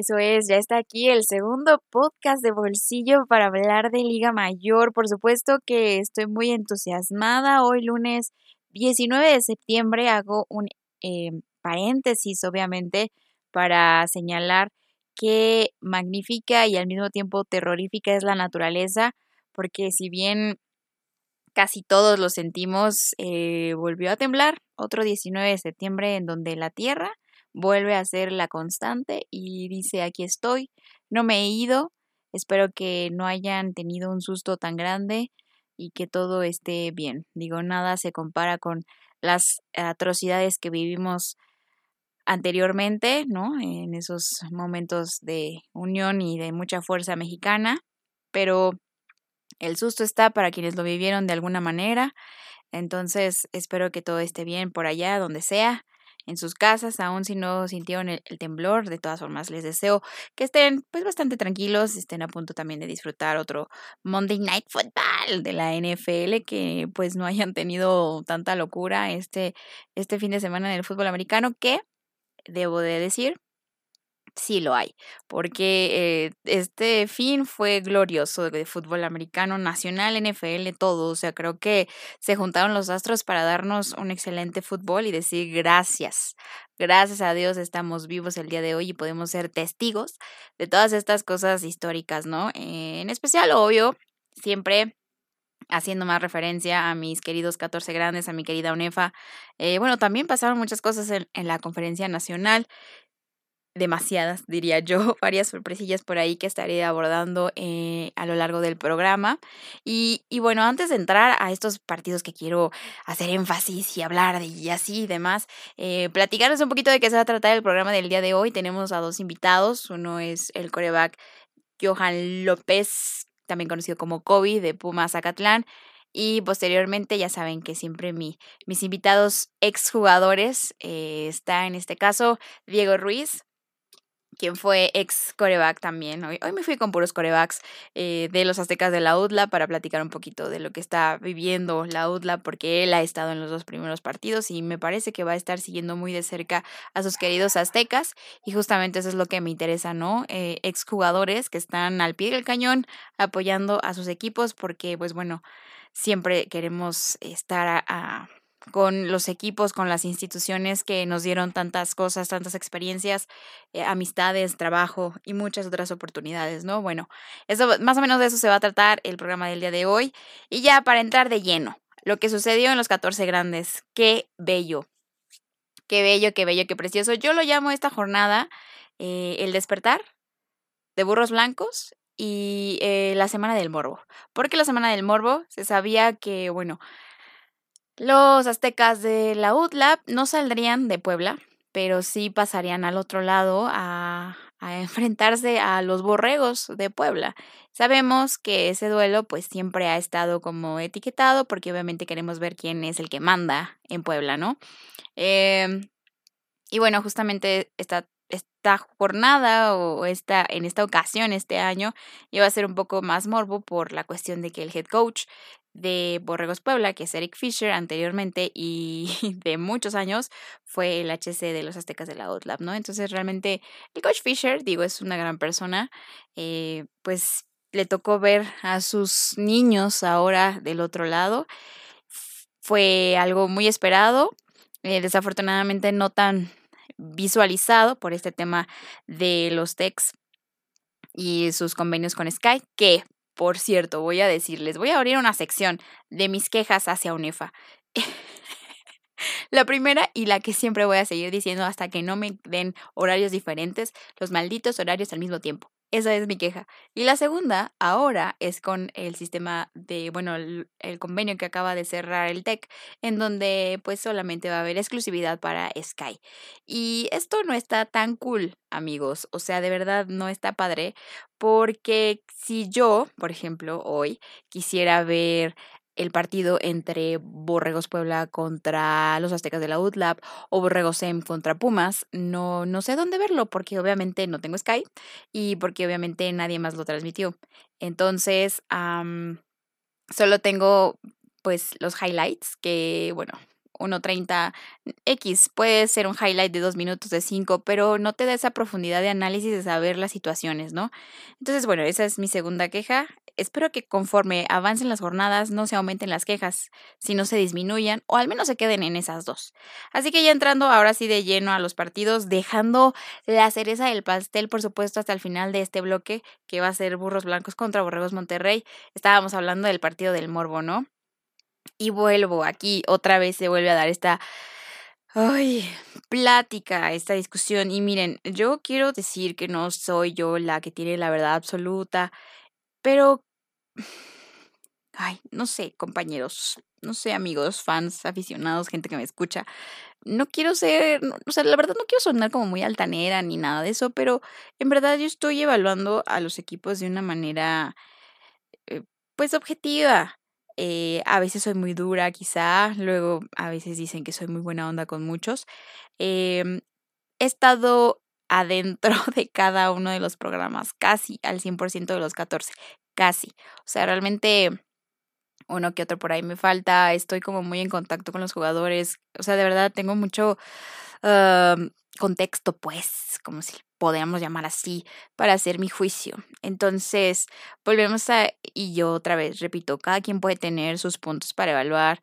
Eso es, ya está aquí el segundo podcast de bolsillo para hablar de Liga Mayor. Por supuesto que estoy muy entusiasmada. Hoy lunes 19 de septiembre hago un eh, paréntesis, obviamente, para señalar qué magnífica y al mismo tiempo terrorífica es la naturaleza, porque si bien casi todos lo sentimos, eh, volvió a temblar otro 19 de septiembre en donde la Tierra vuelve a ser la constante y dice aquí estoy, no me he ido, espero que no hayan tenido un susto tan grande y que todo esté bien. Digo, nada se compara con las atrocidades que vivimos anteriormente, ¿no? En esos momentos de unión y de mucha fuerza mexicana, pero el susto está para quienes lo vivieron de alguna manera. Entonces, espero que todo esté bien por allá, donde sea en sus casas, aun si no sintieron el, temblor. De todas formas, les deseo que estén pues bastante tranquilos, estén a punto también de disfrutar otro Monday Night Football de la NFL, que pues no hayan tenido tanta locura este, este fin de semana en el fútbol americano, que debo de decir, sí lo hay, porque eh, este fin fue glorioso de fútbol americano, nacional, NFL, todo. O sea, creo que se juntaron los astros para darnos un excelente fútbol y decir gracias. Gracias a Dios estamos vivos el día de hoy y podemos ser testigos de todas estas cosas históricas, ¿no? en especial, obvio, siempre haciendo más referencia a mis queridos 14 grandes, a mi querida UNEFA. Eh, bueno, también pasaron muchas cosas en, en la conferencia nacional demasiadas, diría yo, varias sorpresillas por ahí que estaré abordando eh, a lo largo del programa. Y, y, bueno, antes de entrar a estos partidos que quiero hacer énfasis y hablar de y así y demás, eh, platicarles un poquito de qué se va a tratar el programa del día de hoy. Tenemos a dos invitados. Uno es el coreback Johan López, también conocido como Kobe de Puma Zacatlán. Y posteriormente, ya saben que siempre mi, mis invitados exjugadores eh, está en este caso Diego Ruiz, quien fue ex coreback también. Hoy, me fui con puros corebacks eh, de los aztecas de la UDLA para platicar un poquito de lo que está viviendo la UDLA, porque él ha estado en los dos primeros partidos y me parece que va a estar siguiendo muy de cerca a sus queridos aztecas. Y justamente eso es lo que me interesa, ¿no? Eh, exjugadores que están al pie del cañón apoyando a sus equipos, porque, pues bueno, siempre queremos estar a con los equipos, con las instituciones que nos dieron tantas cosas, tantas experiencias, eh, amistades, trabajo y muchas otras oportunidades, ¿no? Bueno, eso más o menos de eso se va a tratar el programa del día de hoy. Y ya para entrar de lleno, lo que sucedió en los 14 grandes, qué bello, qué bello, qué bello, qué precioso. Yo lo llamo esta jornada eh, el despertar de burros blancos y eh, la semana del morbo. Porque la semana del morbo se sabía que, bueno, los aztecas de la UTLAP no saldrían de Puebla, pero sí pasarían al otro lado a, enfrentarse a los borregos de Puebla. Sabemos que ese duelo pues siempre ha estado como etiquetado porque obviamente queremos ver quién es el que manda en Puebla, ¿no? Em, y bueno, justamente esta, esta jornada o esta, en esta ocasión, este año, iba a ser un poco más morbo por la cuestión de que el head coach de Borregos Puebla, que es Eric Fisher anteriormente y de muchos años fue el HC de los Aztecas de la OutLab, ¿no? Entonces realmente el coach Fisher, digo, es una gran persona, eh, pues le tocó ver a sus niños ahora del otro lado. Fue algo muy esperado, eh, desafortunadamente no tan visualizado por este tema de los techs y sus convenios con Sky, que por cierto, voy a decirles, voy a abrir una sección de mis quejas hacia UNEFA. La primera y la que siempre voy a seguir diciendo hasta que no me den horarios diferentes, los malditos horarios al mismo tiempo. Esa es mi queja. Y la segunda, ahora, es con el sistema de, bueno, el, convenio que acaba de cerrar el TEC, en donde pues solamente va a haber exclusividad para Sky. Y esto no está tan cool, amigos. O sea, de verdad no está padre, porque si yo, por ejemplo, hoy quisiera ver el partido entre Borregos Puebla contra los Aztecas de la UTLAB o Borregos SEM contra Pumas, no, no sé dónde verlo porque obviamente no tengo Sky y porque obviamente nadie más lo transmitió. Entonces, solo tengo pues los highlights que, bueno, 1.30 X. Puede ser un highlight de dos minutos, de cinco, pero no te da esa profundidad de análisis de saber las situaciones, ¿no? Entonces, bueno, esa es mi segunda queja. Espero que conforme avancen las jornadas no se aumenten las quejas, sino se disminuyan o al menos se queden en esas dos. Así que ya entrando ahora sí de lleno a los partidos, dejando la cereza del pastel, por supuesto, hasta el final de este bloque, que va a ser Burros Blancos contra Borregos Monterrey. Estábamos hablando del partido del Morbo, ¿no? Y vuelvo aquí, otra vez se vuelve a dar esta plática, esta discusión. Y miren, yo quiero decir que no soy yo la que tiene la verdad absoluta, pero, ay, no sé, compañeros, no sé, amigos, fans, aficionados, gente que me escucha. No quiero ser, o sea, la verdad no quiero sonar como muy altanera ni nada de eso, pero en verdad yo estoy evaluando a los equipos de una manera, eh, pues, objetiva. Eh, a veces soy muy dura, quizá. Luego a veces dicen que soy muy buena onda con muchos. Em, he estado adentro de cada uno de los programas, casi al 100% de los 14, casi. O sea, realmente uno que otro por ahí me falta, estoy como muy en contacto con los jugadores, o sea, de verdad tengo mucho contexto, pues, como si podríamos llamar así, para hacer mi juicio. Entonces, volvemos a, y yo otra vez repito, cada quien puede tener sus puntos para evaluar.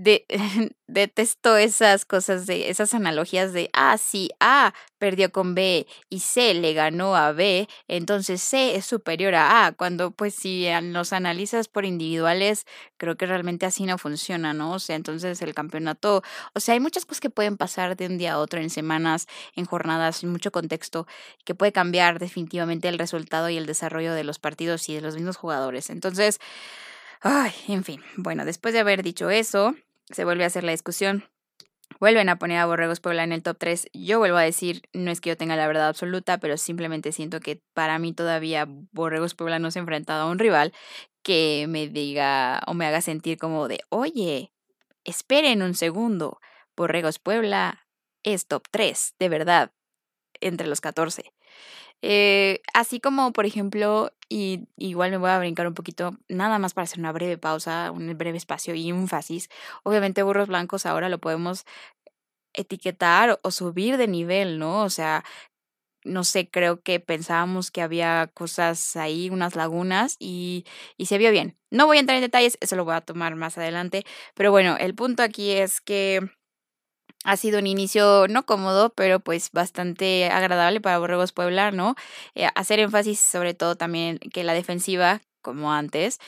De, detesto esas cosas de, esas analogías de, ah, sí, A perdió con B y C le ganó a B, entonces C es superior a A, cuando pues si los analizas por individuales, creo que realmente así no funciona, ¿no? O sea, entonces el campeonato, o sea, hay muchas cosas que pueden pasar de un día a otro en semanas, en jornadas, en mucho contexto, que puede cambiar definitivamente el resultado y el desarrollo de los partidos y de los mismos jugadores. Entonces, ay, en fin, bueno, después de haber dicho eso, se vuelve a hacer la discusión. Vuelven a poner a Borregos Puebla en el top 3. Yo vuelvo a decir, no es que yo tenga la verdad absoluta, pero simplemente siento que para mí todavía Borregos Puebla no se ha enfrentado a un rival que me diga o me haga sentir como de, oye, esperen un segundo, Borregos Puebla es top 3, de verdad entre los 14. Eh, así como, por ejemplo, y igual me voy a brincar un poquito, nada más para hacer una breve pausa, un breve espacio y énfasis. Obviamente, burros blancos ahora lo podemos etiquetar o subir de nivel, ¿no? O sea, no sé, creo que pensábamos que había cosas ahí, unas lagunas, y, y se vio bien. No voy a entrar en detalles, eso lo voy a tomar más adelante, pero bueno, el punto aquí es que ha sido un inicio no cómodo, pero pues bastante agradable para Borregos Puebla, ¿no? Eh, hacer énfasis sobre todo también que la defensiva, como antes,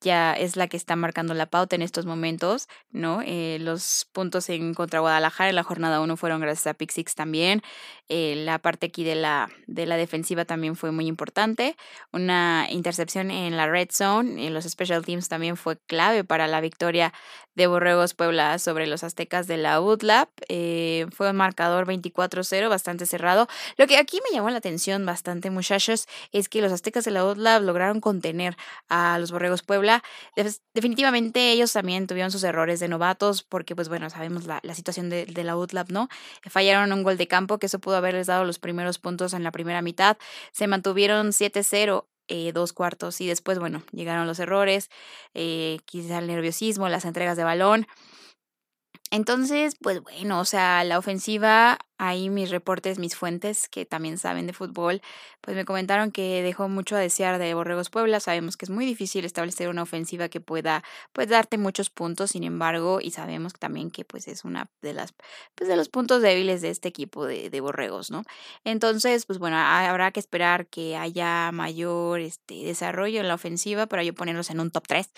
ya es la que está marcando la pauta en estos momentos, ¿no? Eh, los puntos en contra Guadalajara en la jornada 1 fueron gracias a Pick Six también. Eh, la parte aquí de la, de la defensiva también fue muy importante. Una intercepción en la red zone, en los special teams también fue clave para la victoria de Borregos Puebla sobre los aztecas de la UDLAP. Eh, fue un marcador 24-0, bastante cerrado. Lo que aquí me llamó la atención bastante, muchachos, es que los aztecas de la UDLAP lograron contener a los Borregos Puebla. Definitivamente ellos también tuvieron sus errores de novatos, porque pues bueno, sabemos la, situación de, la UDLAP, ¿no? Fallaron un gol de campo, que eso pudo haberles dado los primeros puntos en la primera mitad. Se mantuvieron 7-0 eh, dos cuartos y después, bueno, llegaron los errores, eh, quizá el nerviosismo, las entregas de balón. Entonces, pues bueno, o sea, la ofensiva ahí mis reportes, mis fuentes, que también saben de fútbol, pues me comentaron que dejó mucho a desear de Borregos Puebla. Sabemos que es muy difícil establecer una ofensiva que pueda pues darte muchos puntos, sin embargo, y sabemos también que pues es una de las pues de los puntos débiles de este equipo de, de Borregos, ¿no? Entonces, pues bueno, habrá que esperar que haya mayor este desarrollo en la ofensiva para yo ponerlos en un top 3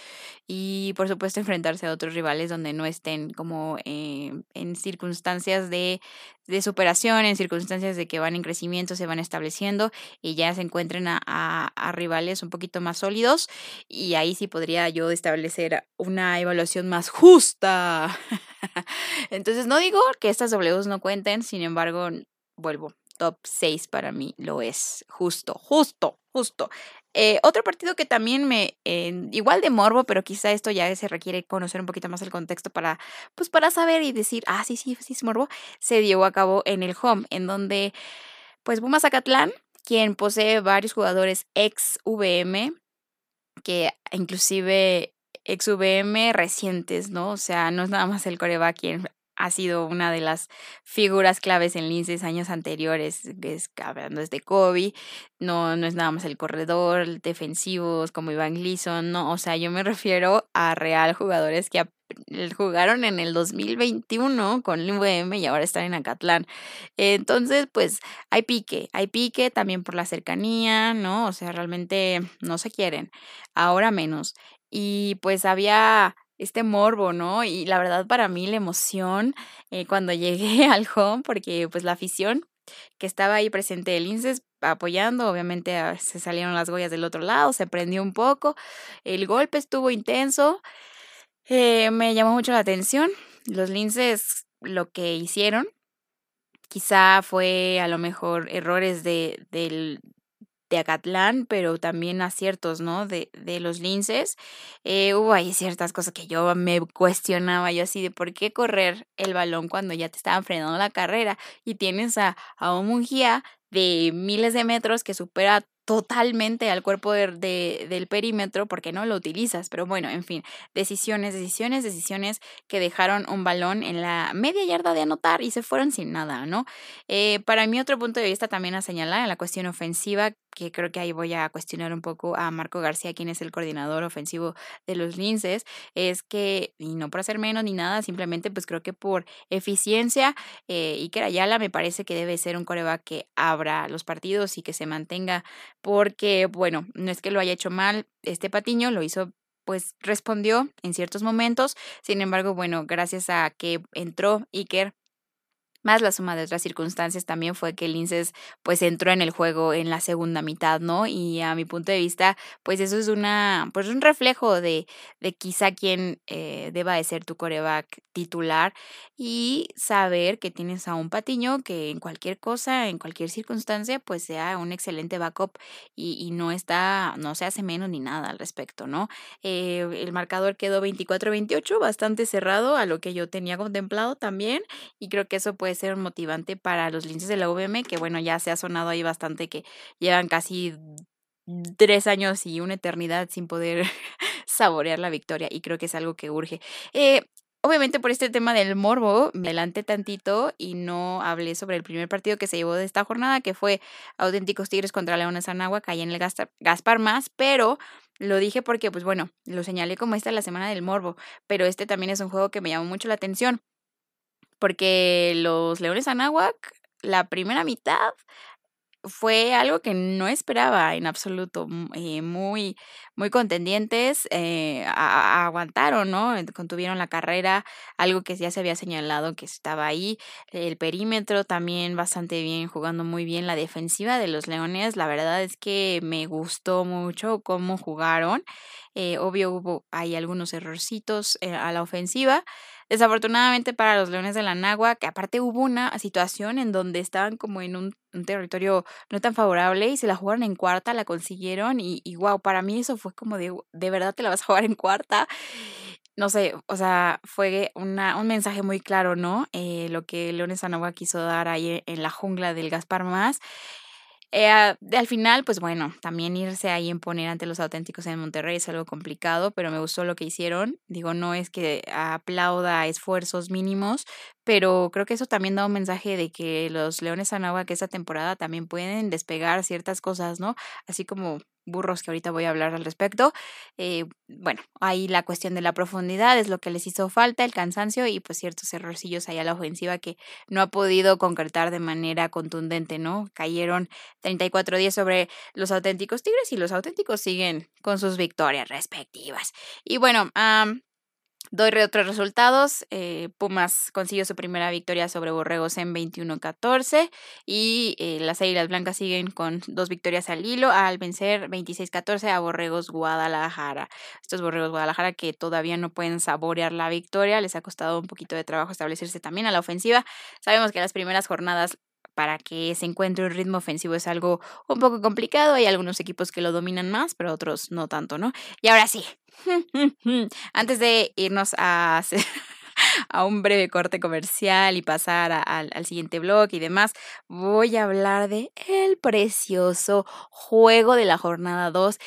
y por supuesto enfrentarse a otros rivales donde no estén como eh, en circunstancias de de superación, en circunstancias de que van en crecimiento, se van estableciendo y ya se encuentren a, rivales un poquito más sólidos y ahí sí podría yo establecer una evaluación más justa. Entonces no digo que estas Ws no cuenten, sin embargo, vuelvo, top 6 para mí lo es, justo, justo, justo. Eh, otro partido que también me, igual de morbo, pero quizá esto ya se requiere conocer un poquito más el contexto para, pues para saber y decir, ah, sí, sí, sí es morbo, se dio a cabo en el home, en donde, pues Pumas Zacatlán, quien posee varios jugadores ex VM, que inclusive ex VM recientes, ¿no? O sea, no es nada más el coreback quien ha sido una de las figuras claves en Linces años anteriores, es, hablando desde Kobe, no, no es nada más el corredor, defensivos como Iván Gleason, no, o sea, yo me refiero a real jugadores que jugaron en el 2021 con el UVM y ahora están en Acatlán. Entonces, pues hay pique, hay pique también por la cercanía, ¿no? O sea, realmente no se quieren, ahora menos. Y pues había este morbo, ¿no? Y la verdad para mí la emoción eh, cuando llegué al home, porque pues la afición que estaba ahí presente el INSES apoyando, obviamente ah, se salieron las goyas del otro lado, se prendió un poco, el golpe estuvo intenso, eh, me llamó mucho la atención, los linces lo que hicieron, quizá fue a lo mejor errores de, del, de Acatlán, pero también aciertos, ¿no? De, de los linces. Eh, hubo ahí ciertas cosas que yo me cuestionaba, yo así de por qué correr el balón cuando ya te estaban frenando la carrera y tienes a, a un Mungía de miles de metros que supera totalmente al cuerpo de, del perímetro porque no lo utilizas. Pero bueno, en fin, decisiones, decisiones, decisiones que dejaron un balón en la media yarda de anotar y se fueron sin nada, ¿no? Eh, para mí otro punto de vista también a señalar en la cuestión ofensiva, que creo que ahí voy a cuestionar un poco a Marco García, quien es el coordinador ofensivo de los Linces, es que, y no por hacer menos ni nada, simplemente pues creo que por eficiencia, eh, y que Ayala me parece que debe ser un coreback que abra los partidos y que se mantenga porque, bueno, no es que lo haya hecho mal, este Patiño lo hizo pues respondió en ciertos momentos, sin embargo, bueno, gracias a que entró Iker más la suma de otras circunstancias también fue que Linces pues entró en el juego en la segunda mitad, ¿no? Y a mi punto de vista, pues eso es una, pues un reflejo de, de quizá quién eh, deba de ser tu coreback titular y saber que tienes a un patiño que en cualquier cosa, en cualquier circunstancia, pues sea un excelente backup y, y no está, no se hace menos ni nada al respecto, ¿no? Eh, el marcador quedó 24-28, bastante cerrado a lo que yo tenía contemplado también y creo que eso pues ser un motivante para los linces de la UVM, que bueno, ya se ha sonado ahí bastante que llevan casi tres años y una eternidad sin poder saborear la victoria y creo que es algo que urge. Eh, obviamente por este tema del morbo, me adelanté tantito y no hablé sobre el primer partido que se llevó de esta jornada, que fue Auténticos Tigres contra Leones Anáhuac, ahí en el Gaspar Más, pero lo dije porque, pues bueno, lo señalé como esta la semana del morbo, pero este también es un juego que me llamó mucho la atención porque los Leones Anáhuac, la primera mitad fue algo que no esperaba en absoluto, eh, muy, muy contendientes, eh, aguantaron, ¿no? Contuvieron la carrera, algo que ya se había señalado que estaba ahí, el perímetro también bastante bien, jugando muy bien la defensiva de los Leones, la verdad es que me gustó mucho cómo jugaron, eh, obvio hubo hay algunos errorcitos a la ofensiva, Desafortunadamente para los Leones de la Nagua, que aparte hubo una situación en donde estaban como en un, territorio no tan favorable y se la jugaron en cuarta, la consiguieron y, wow, para mí eso fue como de, de verdad te la vas a jugar en cuarta. No sé, o sea, fue una, un mensaje muy claro, ¿no? Eh, lo que Leones de Nagua quiso dar ahí en la jungla del Gaspar Más. Eh, al final, pues bueno, también irse ahí en poner ante los auténticos en Monterrey es algo complicado, pero me gustó lo que hicieron. Digo, no es que aplauda esfuerzos mínimos, pero creo que eso también da un mensaje de que los Leones que esta temporada también pueden despegar ciertas cosas, ¿no? Así como burros que ahorita voy a hablar al respecto. Eh, bueno, ahí la cuestión de la profundidad es lo que les hizo falta, el cansancio y pues ciertos errorcillos ahí a la ofensiva que no ha podido concretar de manera contundente, ¿no? Cayeron 34 días sobre los auténticos Tigres y los auténticos siguen con sus victorias respectivas. Y bueno, Doy otros resultados. Eh, Pumas consiguió su primera victoria sobre Borregos en 21-14 y eh, las Águilas Blancas siguen con dos victorias al hilo al vencer 26-14 a Borregos Guadalajara. Estos Borregos Guadalajara que todavía no pueden saborear la victoria, les ha costado un poquito de trabajo establecerse también a la ofensiva. Sabemos que las primeras jornadas para que se encuentre un ritmo ofensivo es algo un poco complicado. Hay algunos equipos que lo dominan más, pero otros no tanto, ¿no? Y ahora sí, antes de irnos a a un breve corte comercial y pasar al siguiente blog y demás, voy a hablar de el precioso juego de la jornada 2.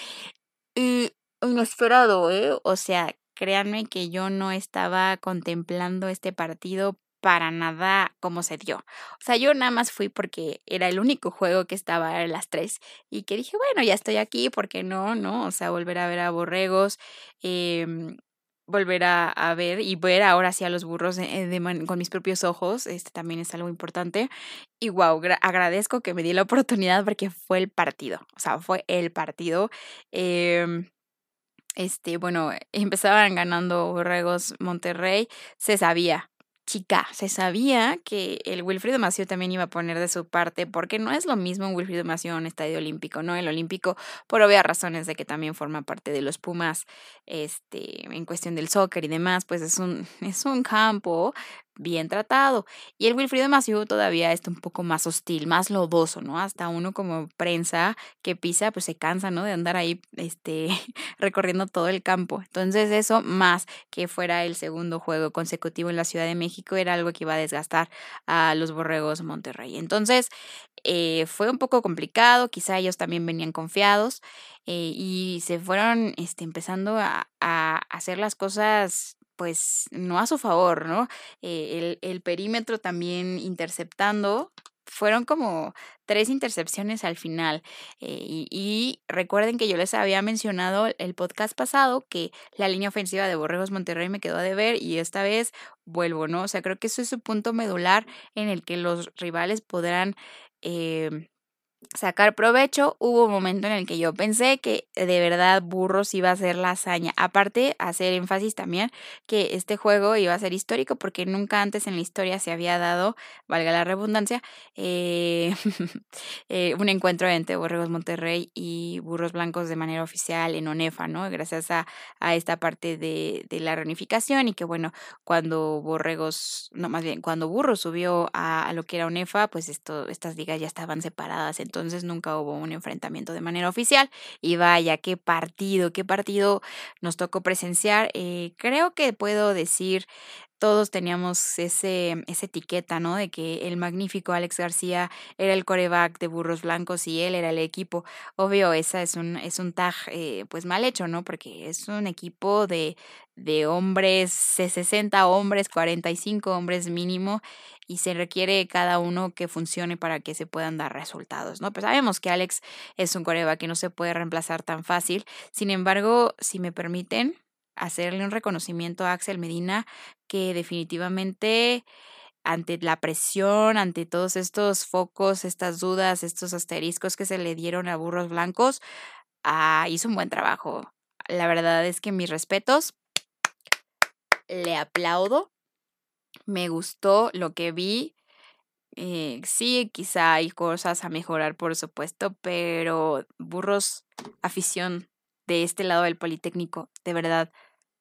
Y inesperado, ¿eh? O sea, créanme que yo no estaba contemplando este partido para nada cómo se dio. O sea, yo nada más fui porque era el único juego que estaba a las tres y que dije, bueno, ya estoy aquí, ¿por qué no? ¿No? O sea, volver a ver a borregos, eh, volver a, ver y ver ahora sí a los burros con mis propios ojos, este también es algo importante. Y wow, agradezco que me di la oportunidad porque fue el partido, o sea, fue el partido. Eh, este, bueno, empezaban ganando Borregos Monterrey, se sabía, chica, se sabía que el Wilfrido Mació también iba a poner de su parte, porque no es lo mismo un Wilfrido Mació en un estadio olímpico, ¿no? El olímpico, por obvias razones de que también forma parte de los Pumas, este, en cuestión del soccer y demás, pues es un, es un campo bien tratado. Y el Wilfrido Maciú todavía está un poco más hostil, más lodoso, ¿no? Hasta uno como prensa que pisa, pues se cansa, ¿no? De andar ahí, este, recorriendo todo el campo. Entonces eso, más que fuera el segundo juego consecutivo en la Ciudad de México, era algo que iba a desgastar a los borregos Monterrey. Entonces, eh, fue un poco complicado, quizá ellos también venían confiados eh, y se fueron este, empezando a, a hacer las cosas pues no a su favor, ¿no? Eh, el, el perímetro también interceptando, fueron como tres intercepciones al final. Eh, y, recuerden que yo les había mencionado el podcast pasado que la línea ofensiva de Borregos Monterrey me quedó a deber y esta vez vuelvo, ¿no? O sea, creo que eso es su punto medular en el que los rivales podrán eh, sacar provecho. Hubo un momento en el que yo pensé que de verdad Burros iba a ser la hazaña. Aparte, hacer énfasis también que este juego iba a ser histórico porque nunca antes en la historia se había dado, valga la redundancia, eh, eh, un encuentro entre Borregos Monterrey y Burros Blancos de manera oficial en ONEFA, ¿no? Gracias a, a esta parte de, de, la reunificación y que bueno, cuando Borregos, no más bien, cuando Burros subió a, a lo que era ONEFA, pues esto, estas ligas ya estaban separadas. Entonces, entonces nunca hubo un enfrentamiento de manera oficial. Y vaya, qué partido, qué partido nos tocó presenciar. Eh, creo que puedo decir todos teníamos ese, esa etiqueta, ¿no? De que el magnífico Alex García era el coreback de Burros Blancos y él era el equipo. Obvio, esa es un, es un tag, eh, pues mal hecho, ¿no? Porque es un equipo de, de hombres, 60 hombres, 45 hombres mínimo, y se requiere cada uno que funcione para que se puedan dar resultados, ¿no? Pues sabemos que Alex es un coreback que no se puede reemplazar tan fácil. Sin embargo, si me permiten, hacerle un reconocimiento a Axel Medina que definitivamente ante la presión, ante todos estos focos, estas dudas, estos asteriscos que se le dieron a Burros Blancos, ah, hizo un buen trabajo. La verdad es que mis respetos, le aplaudo, me gustó lo que vi. Eh, sí, quizá hay cosas a mejorar, por supuesto, pero Burros, afición de este lado del Politécnico, de verdad,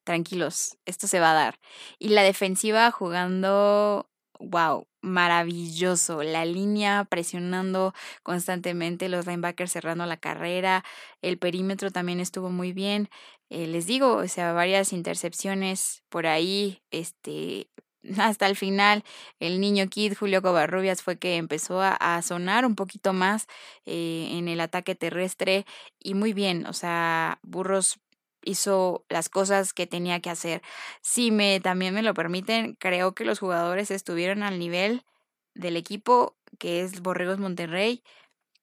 tranquilos, esto se va a dar. Y la defensiva jugando, wow, maravilloso. La línea presionando constantemente, los linebackers cerrando la carrera, el perímetro también estuvo muy bien. Eh, les digo, o sea, varias intercepciones por ahí, este, hasta el final el niño Kid Julio Covarrubias fue que empezó a, sonar un poquito más eh, en el ataque terrestre y muy bien, o sea, Burros hizo las cosas que tenía que hacer. Si me también me lo permiten, creo que los jugadores estuvieron al nivel del equipo que es Borregos Monterrey.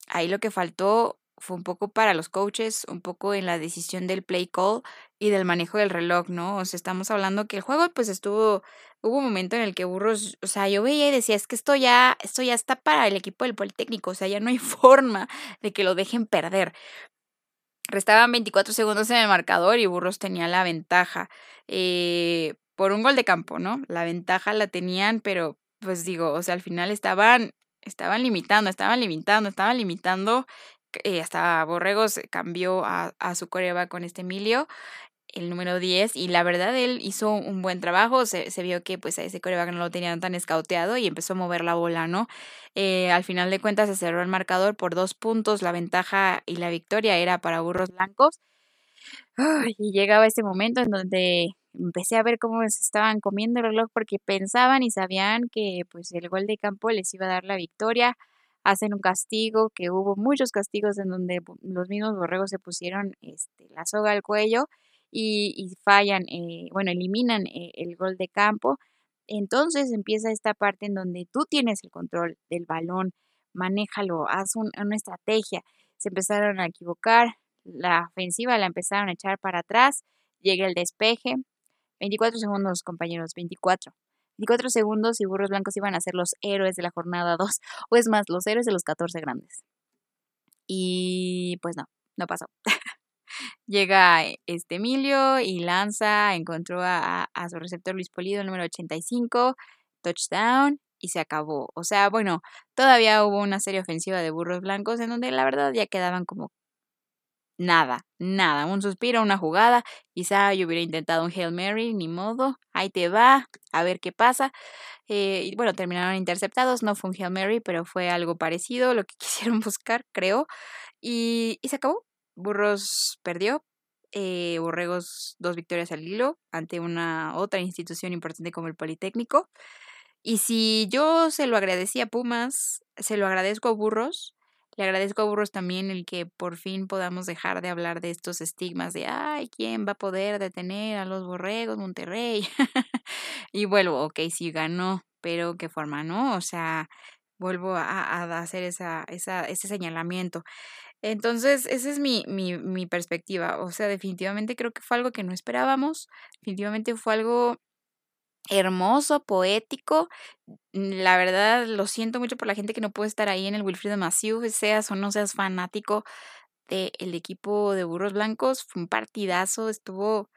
Ahí lo que faltó fue un poco para los coaches, un poco en la decisión del play call y del manejo del reloj, ¿no? O sea, estamos hablando que el juego pues estuvo, hubo un momento en el que Burros, o sea, yo veía y decía, es que esto ya, esto ya está para el equipo del Politécnico, o sea, ya no hay forma de que lo dejen perder. Restaban 24 segundos en el marcador y Burros tenía la ventaja eh, por un gol de campo, ¿no? La ventaja la tenían, pero pues digo, o sea, al final estaban, estaban limitando, estaban limitando, estaban limitando. Eh, hasta Borregos cambió a, a su coreba con este Emilio el número 10 y la verdad él hizo un buen trabajo, se, vio que pues a ese coreback no lo tenían tan escauteado y empezó a mover la bola, ¿no? Eh, al final de cuentas se cerró el marcador por dos puntos, la ventaja y la victoria era para Burros Blancos. y llegaba ese momento en donde empecé a ver cómo se estaban comiendo el reloj porque pensaban y sabían que pues el gol de campo les iba a dar la victoria. Hacen un castigo, que hubo muchos castigos en donde los mismos borregos se pusieron este, la soga al cuello y, fallan, eh, bueno, eliminan eh, el gol de campo. entonces empieza esta parte en donde tú tienes el control del balón, manéjalo, haz una estrategia. Se empezaron a equivocar, la ofensiva la empezaron a echar para atrás, llega el despeje, 24 segundos compañeros, 24. 24 segundos y Burros Blancos iban a ser los héroes de la jornada 2, o es más, los héroes de los 14 grandes. Y pues no, no pasó. Llega este Emilio y lanza, encontró a, a, su receptor Luis Polido, el número 85, touchdown y se acabó. O sea, bueno, todavía hubo una serie ofensiva de burros blancos en donde la verdad ya quedaban como nada, nada, un suspiro, una jugada, quizá yo hubiera intentado un Hail Mary, ni modo, ahí te va, a ver qué pasa. Eh, y bueno, terminaron interceptados, no fue un Hail Mary, pero fue algo parecido, lo que quisieron buscar, creo, y, y se acabó. Burros perdió, eh, Borregos dos victorias al hilo ante una otra institución importante como el Politécnico. Y si yo se lo agradecí a Pumas, se lo agradezco a Burros, le agradezco a Burros también el que por fin podamos dejar de hablar de estos estigmas de, ay, ¿quién va a poder detener a los borregos Monterrey? y vuelvo, ok, sí ganó, pero ¿qué forma, no? O sea, vuelvo a, a hacer esa, esa, ese señalamiento. Entonces, esa es mi, mi, mi perspectiva. O sea, definitivamente creo que fue algo que no esperábamos. Definitivamente fue algo hermoso, poético. La verdad, lo siento mucho por la gente que no puede estar ahí en el Wilfrido Massieu, seas o no seas fanático del equipo de Burros Blancos. Fue un partidazo, estuvo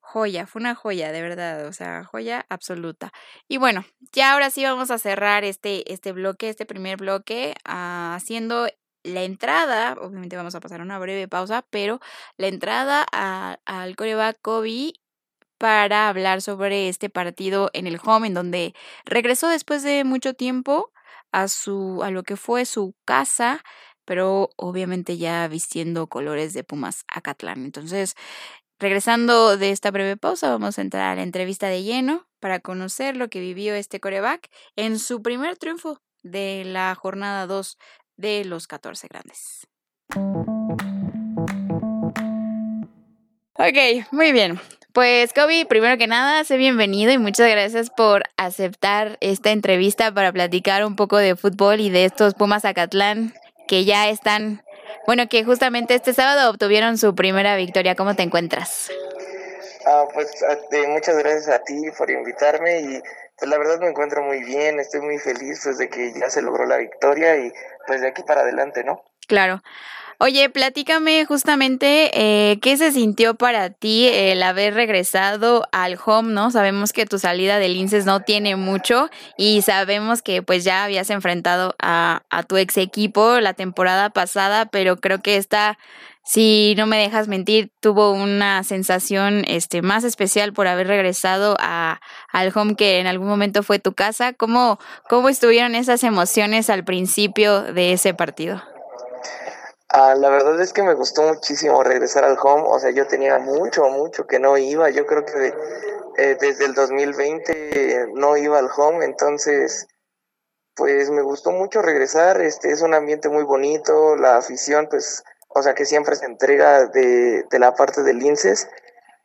joya, fue una joya, de verdad, o sea, joya absoluta. Y bueno, ya ahora sí vamos a cerrar este, este bloque, este primer bloque, uh, haciendo la entrada, obviamente vamos a pasar una breve pausa, pero la entrada al coreback Kobe para hablar sobre este partido en el home, en donde regresó después de mucho tiempo a su a lo que fue su casa, pero obviamente ya vistiendo colores de Pumas Acatlán. Entonces, regresando de esta breve pausa, vamos a entrar a la entrevista de lleno para conocer lo que vivió este coreback en su primer triunfo de la jornada 2 de los 14 grandes. Ok, muy bien. Pues Kobe, primero que nada, sé bienvenido y muchas gracias por aceptar esta entrevista para platicar un poco de fútbol y de estos Pumas Acatlán que ya están, bueno, que justamente este sábado obtuvieron su primera victoria. ¿Cómo te encuentras? Ah, pues muchas gracias a ti por invitarme y pues la verdad me encuentro muy bien, estoy muy feliz pues de que ya se logró la victoria y pues de aquí para adelante, ¿no? Claro. Oye, platícame justamente eh, qué se sintió para ti el haber regresado al home, ¿no? Sabemos que tu salida del INSES no tiene mucho y sabemos que pues ya habías enfrentado a, tu ex equipo la temporada pasada, pero creo que esta si no me dejas mentir, tuvo una sensación este, más especial por haber regresado a, al home que en algún momento fue tu casa. ¿Cómo, ¿Cómo estuvieron esas emociones al principio de ese partido? Ah, la verdad es que me gustó muchísimo regresar al home. O sea, yo tenía mucho, mucho que no iba. Yo creo que eh, desde el 2020 no iba al home. Entonces, pues me gustó mucho regresar. Este es un ambiente muy bonito. La afición, pues o sea que siempre se entrega de, de la parte del INSES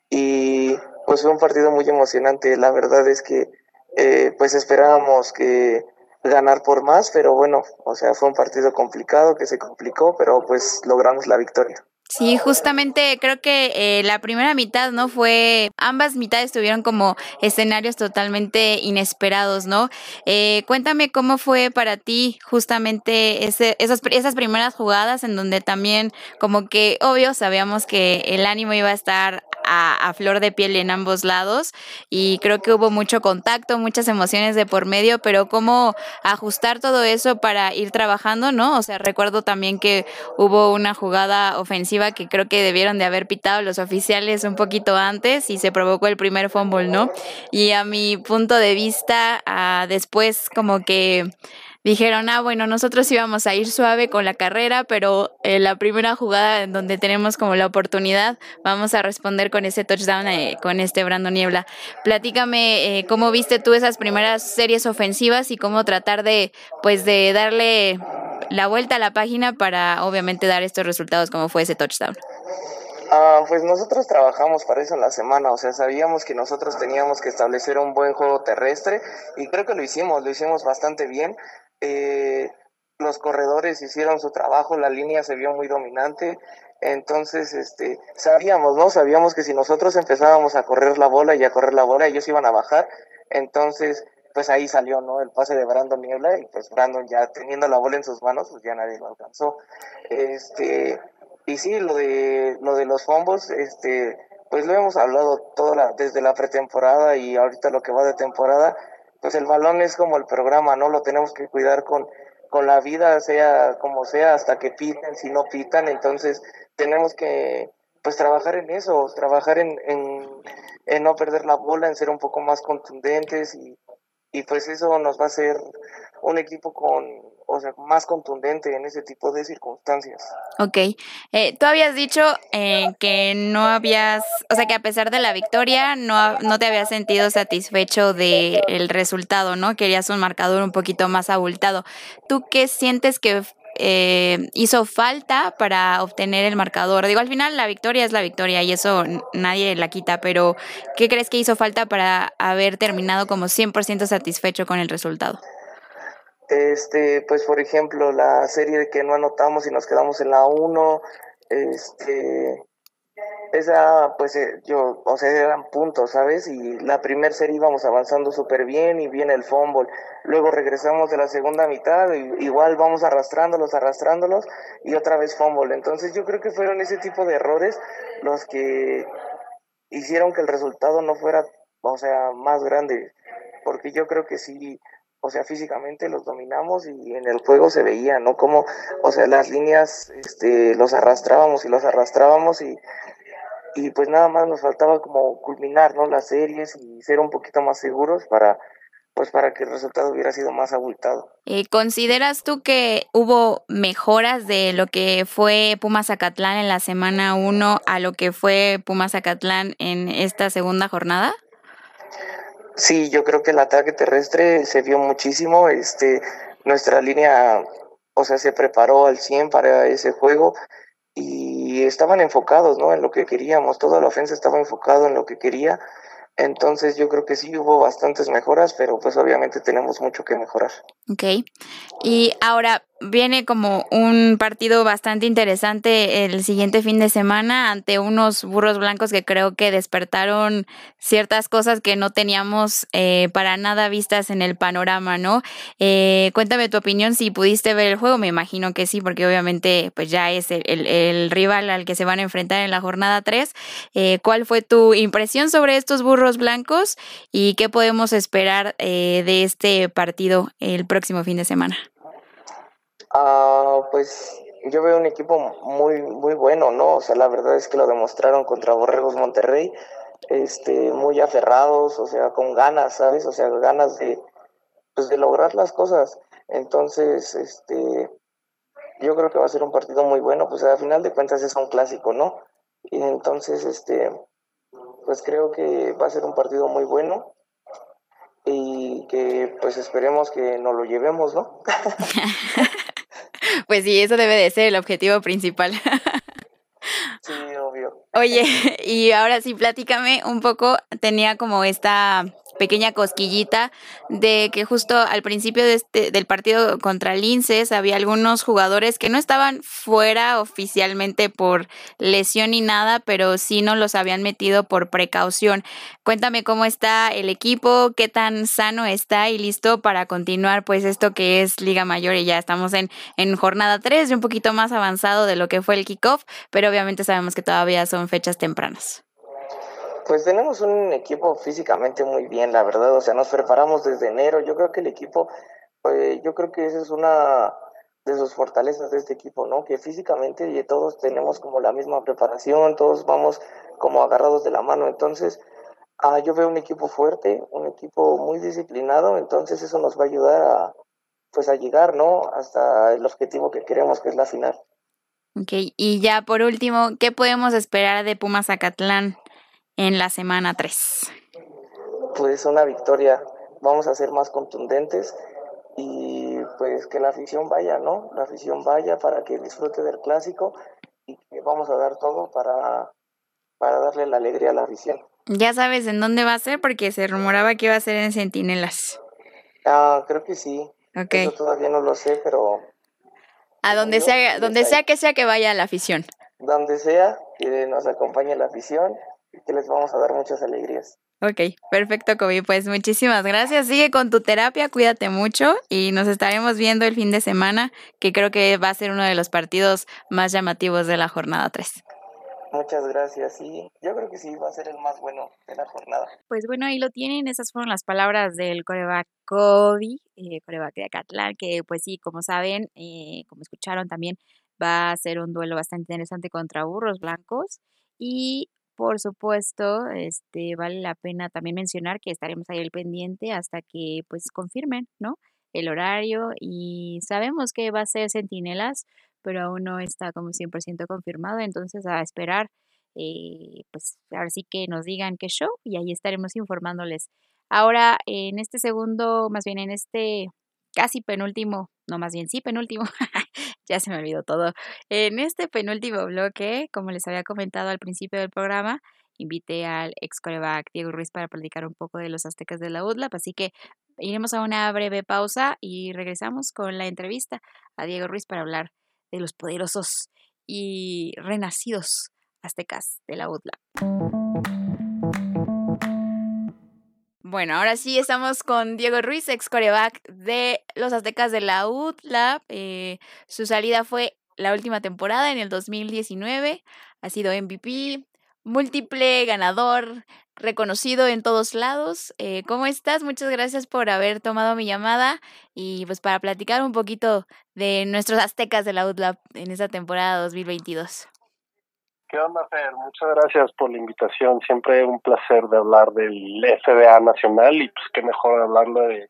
y pues fue un partido muy emocionante, la verdad es que eh, pues esperábamos que ganar por más, pero bueno, o sea, fue un partido complicado que se complicó, pero pues logramos la victoria. Sí, justamente creo que eh, la primera mitad, ¿no? Fue, ambas mitades tuvieron como escenarios totalmente inesperados, ¿no? Eh, cuéntame cómo fue para ti justamente ese, esas, esas primeras jugadas en donde también como que, obvio, sabíamos que el ánimo iba a estar a, flor de piel en ambos lados y creo que hubo mucho contacto, muchas emociones de por medio, pero cómo ajustar todo eso para ir trabajando, ¿no? O sea, recuerdo también que hubo una jugada ofensiva que creo que debieron de haber pitado los oficiales un poquito antes y se provocó el primer fumble, ¿no? Y a mi punto de vista, ah, después como que dijeron, ah, bueno, nosotros íbamos a ir suave con la carrera, pero eh, la primera jugada en donde tenemos como la oportunidad, vamos a responder con ese touchdown eh, con este Brandon Niebla. Platícame eh, cómo viste tú esas primeras series ofensivas y cómo tratar de, pues, de darle la vuelta a la página para obviamente dar estos resultados como fue ese touchdown. Ah, pues nosotros trabajamos para eso en la semana, o sea, sabíamos que nosotros teníamos que establecer un buen juego terrestre y creo que lo hicimos, lo hicimos bastante bien. Eh, los corredores hicieron su trabajo, la línea se vio muy dominante, entonces este, sabíamos, ¿no? Sabíamos que si nosotros empezábamos a correr la bola y a correr la bola, ellos iban a bajar, entonces pues ahí salió, ¿no? El pase de Brandon Niebla y pues Brandon ya teniendo la bola en sus manos, pues ya nadie lo alcanzó. Este, y sí, lo de, lo de los fumbles, este, pues lo hemos hablado toda desde la pretemporada y ahorita lo que va de temporada, pues el balón es como el programa, ¿no? Lo tenemos que cuidar con, con la vida, sea como sea, hasta que piten, si no pitan, entonces tenemos que pues trabajar en eso, trabajar en, en, en no perder la bola, en ser un poco más contundentes y, y pues eso nos va a hacer un equipo con, o sea, más contundente en ese tipo de circunstancias. Ok, eh, tú habías dicho eh, que no habías, o sea, que a pesar de la victoria no, no te habías sentido satisfecho del el resultado, ¿no? Querías un marcador un poquito más abultado. ¿Tú qué sientes que eh, hizo falta para obtener el marcador? Digo, al final la victoria es la victoria y eso nadie la quita, pero ¿qué crees que hizo falta para haber terminado como 100% satisfecho con el resultado? Este, pues por ejemplo, la serie de que no anotamos y nos quedamos en la 1, este, esa, pues eh, yo, o sea, eran puntos, ¿sabes? Y la primera serie íbamos avanzando súper bien y viene el fumble. Luego regresamos de la segunda mitad, y igual vamos arrastrándolos, arrastrándolos y otra vez fumble. Entonces yo creo que fueron ese tipo de errores los que hicieron que el resultado no fuera, o sea, más grande. Porque yo creo que sí, o sea, físicamente los dominamos y en el juego se veía, ¿no? Como, o sea, las líneas, este, los arrastrábamos y los arrastrábamos y, y pues nada más nos faltaba como culminar, ¿no? Las series y ser un poquito más seguros para, pues para que el resultado hubiera sido más abultado. Eh, ¿Consideras tú que hubo mejoras de lo que fue Pumas Zacatlán en la semana 1 a lo que fue Pumas Zacatlán en esta segunda jornada? Sí, yo creo que el ataque terrestre se vio muchísimo. Este, nuestra línea, o sea, se preparó al 100 para ese juego y estaban enfocados, ¿no? En lo que queríamos. Toda la ofensa estaba enfocado en lo que quería. Entonces yo creo que sí hubo bastantes mejoras, pero pues obviamente tenemos mucho que mejorar. Ok. Y ahora, viene como un partido bastante interesante el siguiente fin de semana ante unos burros blancos que creo que despertaron ciertas cosas que no teníamos eh, para nada vistas en el panorama, ¿no? Eh, cuéntame tu opinión si pudiste ver el juego, me imagino que sí, porque obviamente pues ya es el, rival al que se van a enfrentar en la jornada 3. Eh, ¿Cuál fue tu impresión sobre estos burros blancos y qué podemos esperar de este partido el próximo fin de semana? Ah, pues yo veo un equipo muy, muy bueno, ¿no? O sea, la verdad es que lo demostraron contra Borregos Monterrey, este, muy aferrados, o sea, con ganas, ¿sabes? O sea, ganas de, pues, de lograr las cosas. Entonces, este, yo creo que va a ser un partido muy bueno, pues al final de cuentas es un clásico, ¿no? Y entonces, este, pues creo que va a ser un partido muy bueno y que pues esperemos que nos lo llevemos, ¿no? Pues sí, eso debe de ser el objetivo principal. Sí, obvio. Oye, y ahora sí, platícame un poco, tenía como esta pequeña cosquillita de que justo al principio de este, del partido contra Linces había algunos jugadores que no estaban fuera oficialmente por lesión ni nada, pero sí no los habían metido por precaución. Cuéntame cómo está el equipo, qué tan sano está y listo para continuar pues esto que es Liga Mayor y ya estamos en, en jornada 3, un poquito más avanzado de lo que fue el kickoff, pero obviamente sabemos que todavía son fechas tempranas. Pues tenemos un equipo físicamente muy bien, la verdad. O sea, nos preparamos desde enero. Yo creo que el equipo, pues, yo creo que esa es una de sus fortalezas de este equipo, ¿no? Que físicamente todos tenemos como la misma preparación, todos vamos como agarrados de la mano. Entonces, ah, yo veo un equipo fuerte, un equipo muy disciplinado. Entonces, eso nos va a ayudar a, pues, a llegar, ¿no? Hasta el objetivo que queremos, que es la final. Ok, y ya por último, ¿qué podemos esperar de Pumas Zacatlán? En la semana 3? Pues una victoria. Vamos a ser más contundentes y pues que la afición vaya, ¿no? La afición vaya para que disfrute del clásico y que vamos a dar todo para para darle la alegría a la afición. Ya sabes en dónde va a ser porque se rumoraba que iba a ser en Centinelas. Ah, creo que sí. Ok. Eso todavía no lo sé, pero A donde Yo, sea, pues, donde sea que sea que vaya la afición. donde sea, que nos acompañe la afición que les vamos a dar muchas alegrías. Ok, perfecto, Kobe. Pues muchísimas gracias. Sigue con tu terapia, cuídate mucho y nos estaremos viendo el fin de semana, que creo que va a ser uno de los partidos más llamativos de la jornada 3. Muchas gracias y yo creo que sí va a ser el más bueno de la jornada. Pues bueno, ahí lo tienen. Esas fueron las palabras del coreback Kobe, eh, coreback de Acatlán, que pues sí, como saben, eh, como escucharon también, va a ser un duelo bastante interesante contra Burros Blancos. Y por supuesto, este vale la pena también mencionar que estaremos ahí al pendiente hasta que pues confirmen, ¿no? El horario y sabemos que va a ser Centinelas, pero aún no está como 100% confirmado, entonces a esperar eh, pues ahora sí que nos digan qué show y ahí estaremos informándoles. Ahora, en este segundo, más bien en este casi penúltimo, no más bien sí penúltimo, ya se me olvidó todo. En este penúltimo bloque, como les había comentado al principio del programa, invité al ex coreback Diego Ruiz para platicar un poco de los aztecas de la UDLAP, así que iremos a una breve pausa y regresamos con la entrevista a Diego Ruiz para hablar de los poderosos y renacidos aztecas de la UDLAP. Bueno, ahora sí estamos con Diego Ruiz, ex coreback de los Aztecas de la UDLAP. Eh, su salida fue la última temporada en el 2019. Ha sido MVP, múltiple ganador, reconocido en todos lados. Eh, ¿Cómo estás? Muchas gracias por haber tomado mi llamada y pues para platicar un poquito de nuestros Aztecas de la UDLAP en esta temporada 2022. ¿Qué onda, Fer? Muchas gracias por la invitación. Siempre un placer de hablar del FDA nacional y pues qué mejor hablarlo de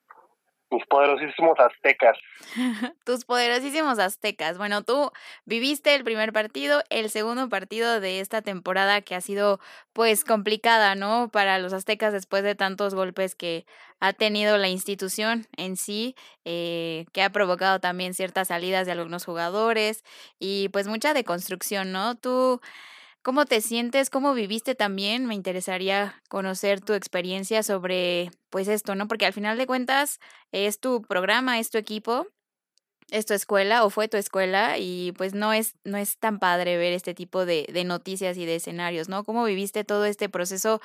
mis poderosísimos aztecas. Tus poderosísimos aztecas. Bueno, tú viviste el primer partido, el segundo partido de esta temporada que ha sido pues complicada, ¿no? Para los aztecas después de tantos golpes que ha tenido la institución en sí, eh, que ha provocado también ciertas salidas de algunos jugadores y pues mucha deconstrucción, ¿no? Tú... ¿Cómo te sientes? ¿Cómo viviste también? Me interesaría conocer tu experiencia sobre pues esto, ¿no? Porque al final de cuentas es tu programa, es tu equipo, es tu escuela o fue tu escuela y pues no es, no es tan padre ver este tipo de, noticias y de escenarios, ¿no? ¿Cómo viviste todo este proceso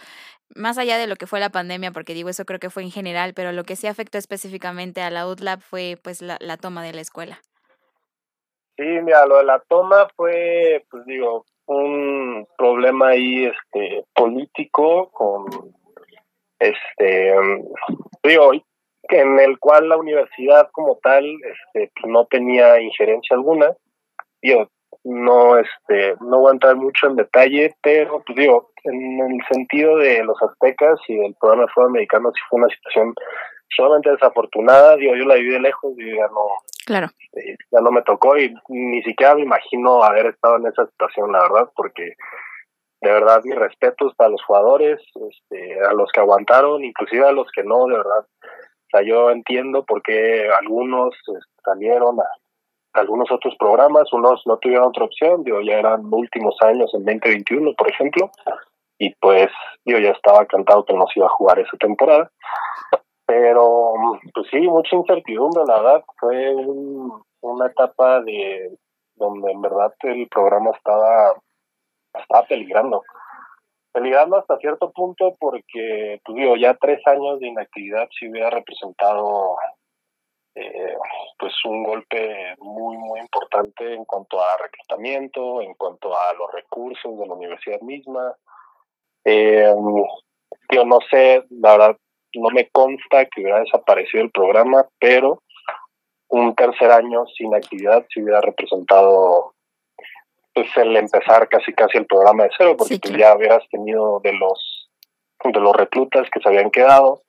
más allá de lo que fue la pandemia? Porque digo, eso creo que fue en general, pero lo que sí afectó específicamente a la UTLAB fue pues la toma de la escuela. Sí, mira, lo de la toma fue, pues digo, un problema ahí este político con este digo en el cual la universidad como tal este no tenía injerencia alguna. Digo no este no voy a entrar mucho en detalle pero pues digo en el sentido de los aztecas y del programa de fútbol americano sí fue una situación solamente desafortunada digo yo la viví de lejos y ya no Claro. este, ya no me tocó y ni siquiera me imagino haber estado en esa situación, la verdad, porque de verdad mis respetos para los jugadores, este, a los que aguantaron, inclusive a los que no, de verdad. O sea, yo entiendo por qué algunos este, salieron a, a algunos otros programas, unos no tuvieron otra opción, digo, ya eran últimos años en 2021, por ejemplo, y pues yo ya estaba cantado que no se iba a jugar esa temporada pero pues sí, mucha incertidumbre, la verdad, fue un, una etapa de donde en verdad el programa estaba, estaba peligrando, peligrando hasta cierto punto porque, pues digo, ya tres años de inactividad sí hubiera representado eh, pues un golpe muy, muy importante en cuanto a reclutamiento, en cuanto a los recursos de la universidad misma. Eh, yo no sé, la verdad, no me consta que hubiera desaparecido el programa, pero un tercer año sin actividad si hubiera representado pues el empezar casi casi el programa de cero, porque Sí, tú claro. ya hubieras tenido de los de los reclutas que se habían quedado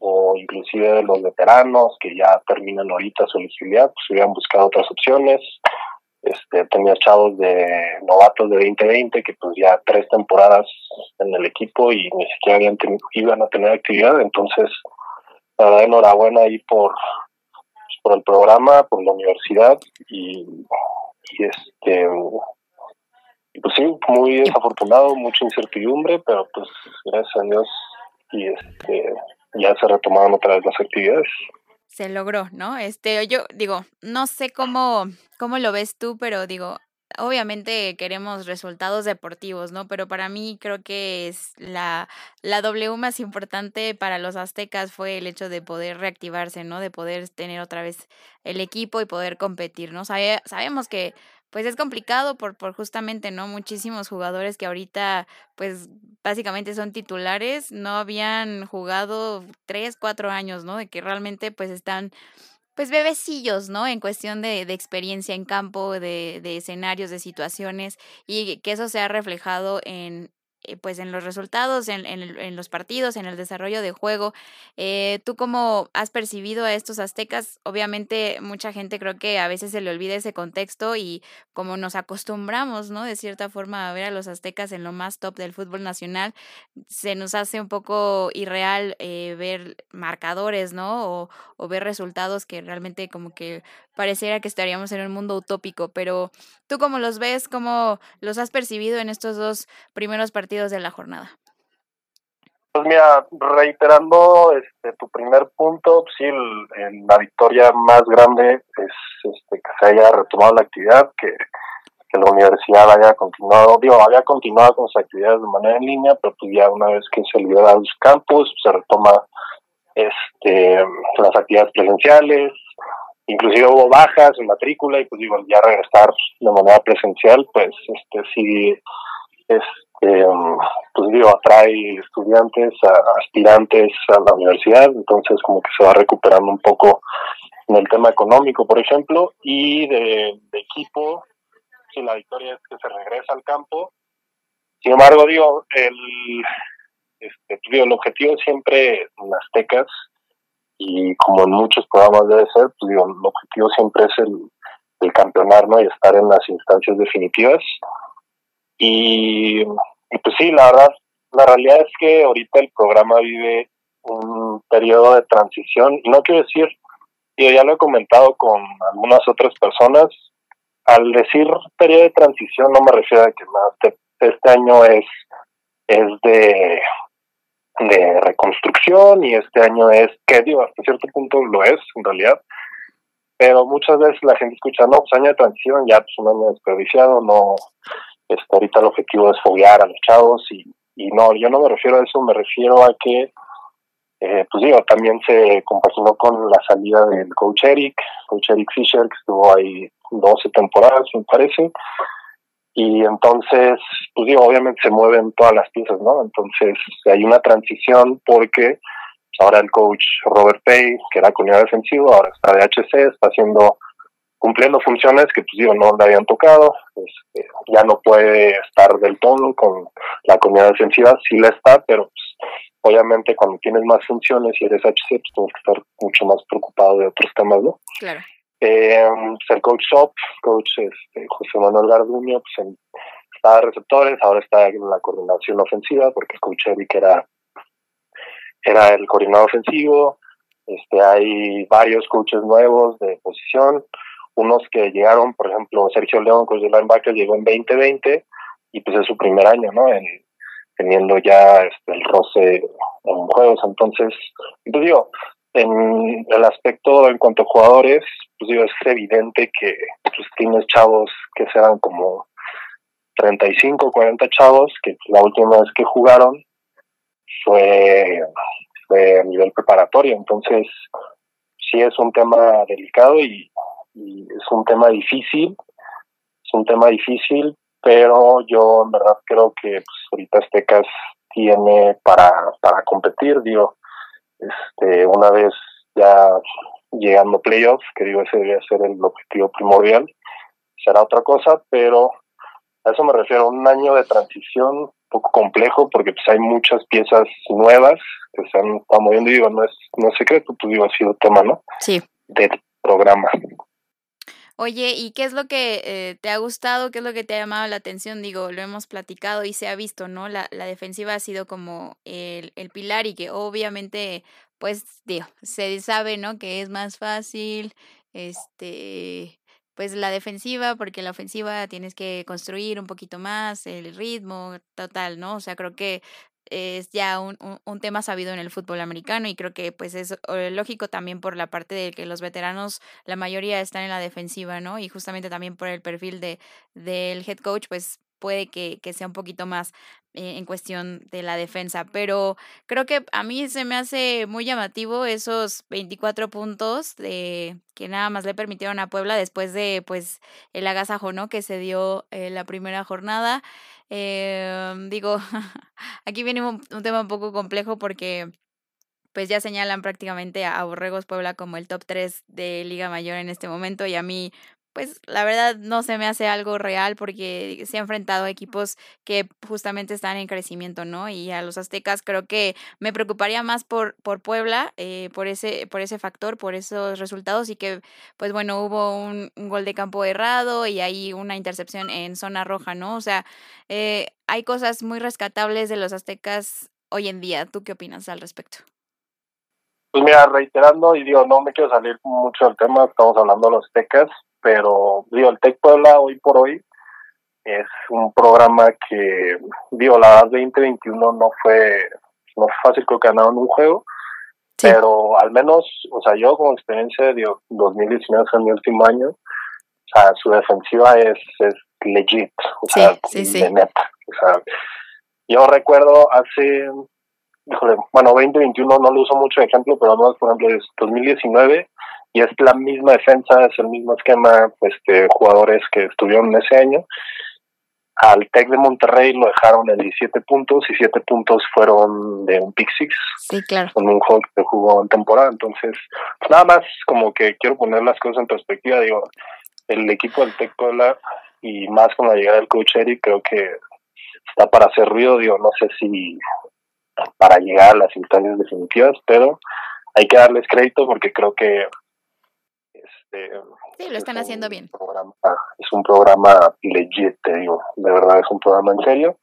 o inclusive de los veteranos que ya terminan ahorita su elegibilidad, pues hubieran buscado otras opciones. Este, tenía chavos de novatos de 2020 que pues ya tres temporadas en el equipo y ni siquiera habían ten- iban a tener actividad, entonces la verdad enhorabuena ahí por, por el programa, por la universidad y, y este pues sí, muy desafortunado, mucha incertidumbre, pero pues gracias a Dios y este ya se retomaron otra vez las actividades. Se logró, ¿no? Este, yo digo, no sé cómo, cómo lo ves tú, pero digo, obviamente queremos resultados deportivos, ¿no? Pero para mí creo que es la, la W más importante para los aztecas fue el hecho de poder reactivarse, ¿no? De poder tener otra vez el equipo y poder competir, ¿no? sabemos que pues es complicado por, por justamente, ¿no? Muchísimos jugadores que ahorita, pues básicamente son titulares, no habían jugado tres, cuatro años, ¿no? De que realmente pues están pues bebecillos, ¿no? En cuestión de, de experiencia en campo, de, de, escenarios, de situaciones, y que eso se ha reflejado en, pues en los resultados, en, en, los partidos, en el desarrollo de juego. Eh, ¿Tú cómo has percibido a estos aztecas? Obviamente mucha gente creo que a veces se le olvida ese contexto y como nos acostumbramos, ¿no? De cierta forma a ver a los aztecas en lo más top del fútbol nacional, se nos hace un poco irreal eh, ver marcadores, ¿no? O ver resultados que realmente como que pareciera que estaríamos en un mundo utópico, pero ¿tú cómo los ves? ¿Cómo los has percibido en estos dos primeros partidos? de la jornada? Pues mira, reiterando este, tu primer punto, sí, la victoria más grande es este, que se haya retomado la actividad, que, la universidad haya continuado, digo, había continuado con sus actividades de manera en línea, pero pues ya una vez que se liberan los campus, se retoma este, las actividades presenciales, inclusive hubo bajas en matrícula y pues digo, ya regresar de manera presencial, pues este sí es eh, pues digo, atrae estudiantes, aspirantes a la universidad, entonces como que se va recuperando un poco en el tema económico, por ejemplo, y de, equipo, si la victoria es que se regresa al campo. Sin embargo, digo, el, este, digo, el objetivo siempre en Aztecas, y como en muchos programas debe ser, pues el objetivo siempre es el, el campeonar, ¿no? Y estar en las instancias definitivas. Y, pues sí, la verdad, la realidad es que ahorita el programa vive un periodo de transición. Y no quiero decir, yo ya lo he comentado con algunas otras personas, al decir periodo de transición no me refiero a que este, este año es, es de, de reconstrucción y este año es, que digo, hasta cierto punto lo es en realidad, pero muchas veces la gente escucha, no, pues año de transición, ya pues un año desperdiciado, no, este, ahorita el objetivo es foguear a los chavos y, y no, yo no me refiero a eso, me refiero a que, eh, pues digo, también se compaginó con la salida del coach Eric, coach Eric Fisher, que estuvo ahí 12 temporadas, me parece, y entonces, pues digo, obviamente se mueven todas las piezas, ¿no? Entonces hay una transición porque ahora el coach Robert Pay, que era coordinador defensivo, ahora está de HC, está haciendo cumpliendo funciones que pues digo no le habían tocado este, ya no puede estar del todo con la comunidad defensiva sí la está pero pues, obviamente cuando tienes más funciones y eres HC pues tienes que estar mucho más preocupado de otros temas no claro eh, pues, el coach shop coach este, José Manuel Garduño pues en, receptores ahora está en la coordinación ofensiva porque el coach Eric era era el coordinador ofensivo este hay varios coaches nuevos de posición unos que llegaron, por ejemplo, Sergio León, coach de linebacker, llegó en 2020 y pues es su primer año, ¿no? En, teniendo ya este, el roce en juegos. Entonces, pues digo, en el aspecto en cuanto a jugadores, pues digo, es evidente que pues, tienes chavos que serán como 35, 40 chavos, que la última vez que jugaron fue, a nivel preparatorio. Entonces, sí es un tema delicado y es un tema difícil, es un tema difícil, pero yo en verdad creo que pues, ahorita Aztecas tiene para, para competir, digo, este, una vez ya llegando a playoffs, que digo, ese debería ser el objetivo primordial, será otra cosa, pero a eso me refiero, un año de transición un poco complejo porque pues hay muchas piezas nuevas que se han estado moviendo digo, no es, no es secreto, tú digo, ha sido tema, ¿no? Sí. Del programa. Oye, ¿y qué es lo que eh, te ha gustado? ¿Qué es lo que te ha llamado la atención? Digo, lo hemos platicado y se ha visto, ¿no? La, defensiva ha sido como el, el pilar y que obviamente, pues, digo, se sabe, ¿no? Que es más fácil, este, pues la defensiva, porque la ofensiva tienes que construir un poquito más el ritmo total, ¿no? O sea, creo que es ya un, un, tema sabido en el fútbol americano y creo que pues es lógico también por la parte de que los veteranos, la mayoría están en la defensiva, ¿no? Y justamente también por el perfil de del head coach, pues puede que, que sea un poquito más eh, en cuestión de la defensa. Pero creo que a mí se me hace muy llamativo esos 24 puntos de que nada más le permitieron a Puebla después de pues el agasajo, ¿no? Que se dio eh, la primera jornada. Eh, digo, aquí viene un, tema un poco complejo porque pues ya señalan prácticamente a Borregos Puebla como el top 3 de Liga Mayor en este momento y a mí pues la verdad no se me hace algo real porque se ha enfrentado a equipos que justamente están en crecimiento, ¿no? Y a los aztecas creo que me preocuparía más por, por Puebla, eh, por, ese, por ese factor, por esos resultados y que, pues bueno, hubo un, gol de campo errado y hay una intercepción en zona roja, ¿no? O sea, eh, hay cosas muy rescatables de los aztecas hoy en día. ¿Tú qué opinas al respecto? Pues mira, reiterando, y digo, no me quiero salir mucho del tema, estamos hablando de los aztecas, pero digo, el Tec Puebla hoy por hoy es un programa que, digo, la 2021 no fue, no fue fácil, creo que ganaron un juego, pero al menos, o sea, yo con experiencia, digo, 2019 es mi último año, o sea, su defensiva es, es legit, o sea, de neta, o sea, yo recuerdo hace, híjole, bueno, 2021 no lo uso mucho de ejemplo, pero no, por ejemplo, es 2019 y es la misma defensa, es el mismo esquema pues, de jugadores que estuvieron ese año. Al Tec de Monterrey lo dejaron en 17 puntos y 7 puntos fueron de un pick six. Sí, claro. Con un juego que jugó en temporada. Entonces, nada más como que quiero poner las cosas en perspectiva. Digo, el equipo del Tec Puebla y más con la llegada del coach Eric, creo que está para hacer ruido. Digo, no sé si para llegar a las instancias definitivas, pero hay que darles crédito porque creo que este, sí, lo están haciendo bien. es un programa legit, te digo, de verdad es un programa en serio.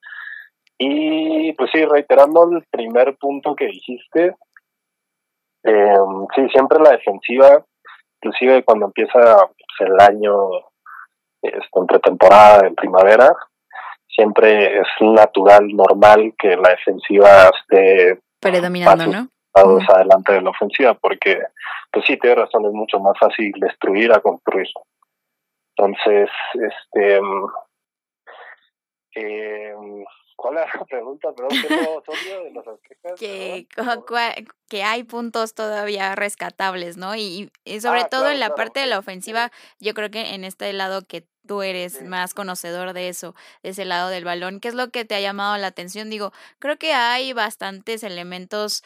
Y pues sí, reiterando el primer punto que dijiste, eh, sí, siempre la defensiva, inclusive cuando empieza pues, el año este, en pretemporada, en primavera, siempre es natural, normal que la defensiva esté predominando, ¿no? Adelante de la ofensiva, porque, pues sí, tiene razón, es mucho más fácil destruir a construir. Entonces, este. Eh, ¿Cuál es la pregunta? Perdón, de los que, que hay puntos todavía rescatables, ¿no? Y, y sobre ah, todo en la parte de la ofensiva, yo creo que en este lado que tú eres más conocedor de eso, de ese lado del balón, ¿qué es lo que te ha llamado la atención? Digo, creo que hay bastantes elementos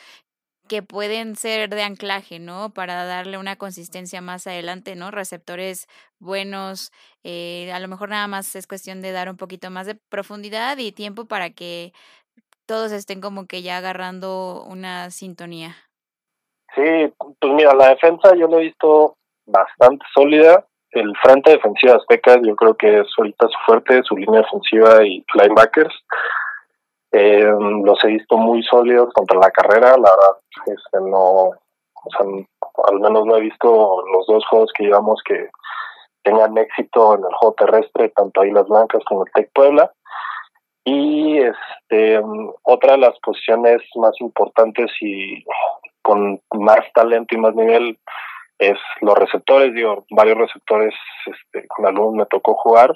que pueden ser de anclaje, ¿no? Para darle una consistencia más adelante, ¿no? Receptores buenos, eh, a lo mejor nada más es cuestión de dar un poquito más de profundidad y tiempo para que todos estén como que ya agarrando una sintonía. Sí, pues mira, la defensa yo lo he visto bastante sólida. El frente defensivo de Aztecas yo creo que es ahorita su fuerte, su línea defensiva y linebackers. Eh, los he visto muy sólidos contra la carrera, la verdad es que no, o sea, al menos no he visto los dos juegos que llevamos que tengan éxito en el juego terrestre, tanto ahí las blancas como el Tec Puebla. Y este otra de las posiciones más importantes y con más talento y más nivel es los receptores, digo, varios receptores este, con alumnos me tocó jugar,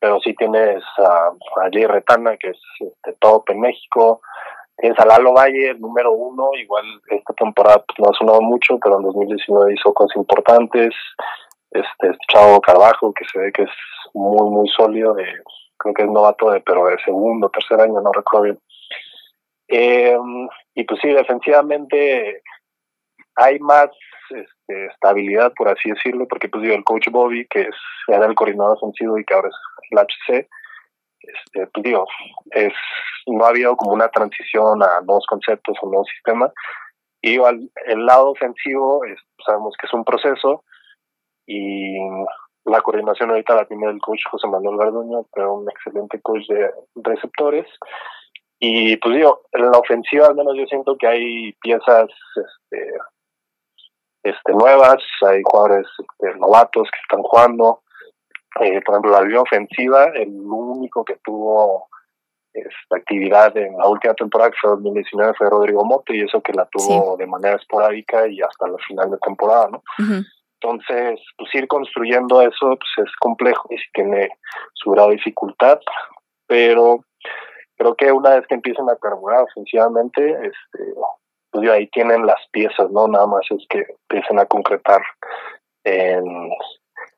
pero sí tienes a, a Jay Retana, que es este, top en México, tienes a Lalo Valle, el número uno, igual esta temporada pues, no ha sonado mucho, pero en 2019 hizo cosas importantes, este, este, Chavo Carbajo, que se ve que es muy, muy sólido, de, creo que es novato, de, pero de segundo, tercer año, no recuerdo bien. Eh, y pues sí, defensivamente hay más este, estabilidad, por así decirlo, porque pues digo, el coach Bobby, que es, era el coordinador ofensivo y que ahora es el HC, este, pues digo, es, no ha habido como una transición a nuevos conceptos o nuevos sistemas. Y al, el lado ofensivo, es, sabemos que es un proceso y la coordinación ahorita la tiene el coach José Manuel Garduño, pero un excelente coach de receptores. Y pues digo, en la ofensiva al menos yo siento que hay piezas este, este, nuevas, hay jugadores este, novatos que están jugando, Eh, por ejemplo, la línea ofensiva, el único que tuvo esta actividad en la última temporada, que fue 2019, fue Rodrigo Mote, y eso que la tuvo de manera esporádica y hasta la final de temporada, ¿no? Entonces, pues ir construyendo eso pues es complejo y sí tiene su grado de dificultad, pero creo que una vez que empiecen a carburar ofensivamente, este, pues ahí tienen las piezas, ¿no? Nada más es que empiecen a concretar en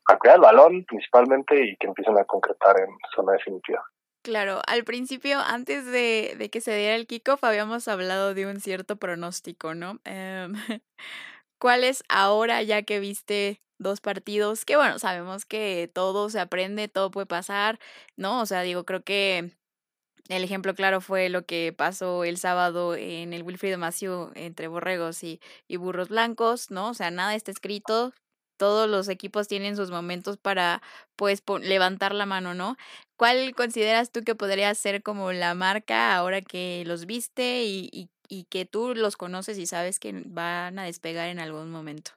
a crear el balón principalmente y que empiecen a concretar en zona definitiva. Claro, al principio, antes de, de que se diera el kickoff, habíamos hablado de un cierto pronóstico, ¿no? Em, ¿Cuál es ahora, ya que viste dos partidos? Que bueno, sabemos que todo se aprende, todo puede pasar, ¿no? O sea, digo, creo que el ejemplo claro fue lo que pasó el sábado en el Wilfrido Macio entre borregos y, y burros blancos, ¿no? O sea, nada está escrito, todos los equipos tienen sus momentos para, pues, levantar la mano, ¿no? ¿Cuál consideras tú que podría ser como la marca ahora que los viste y, y, y que tú los conoces y sabes que van a despegar en algún momento?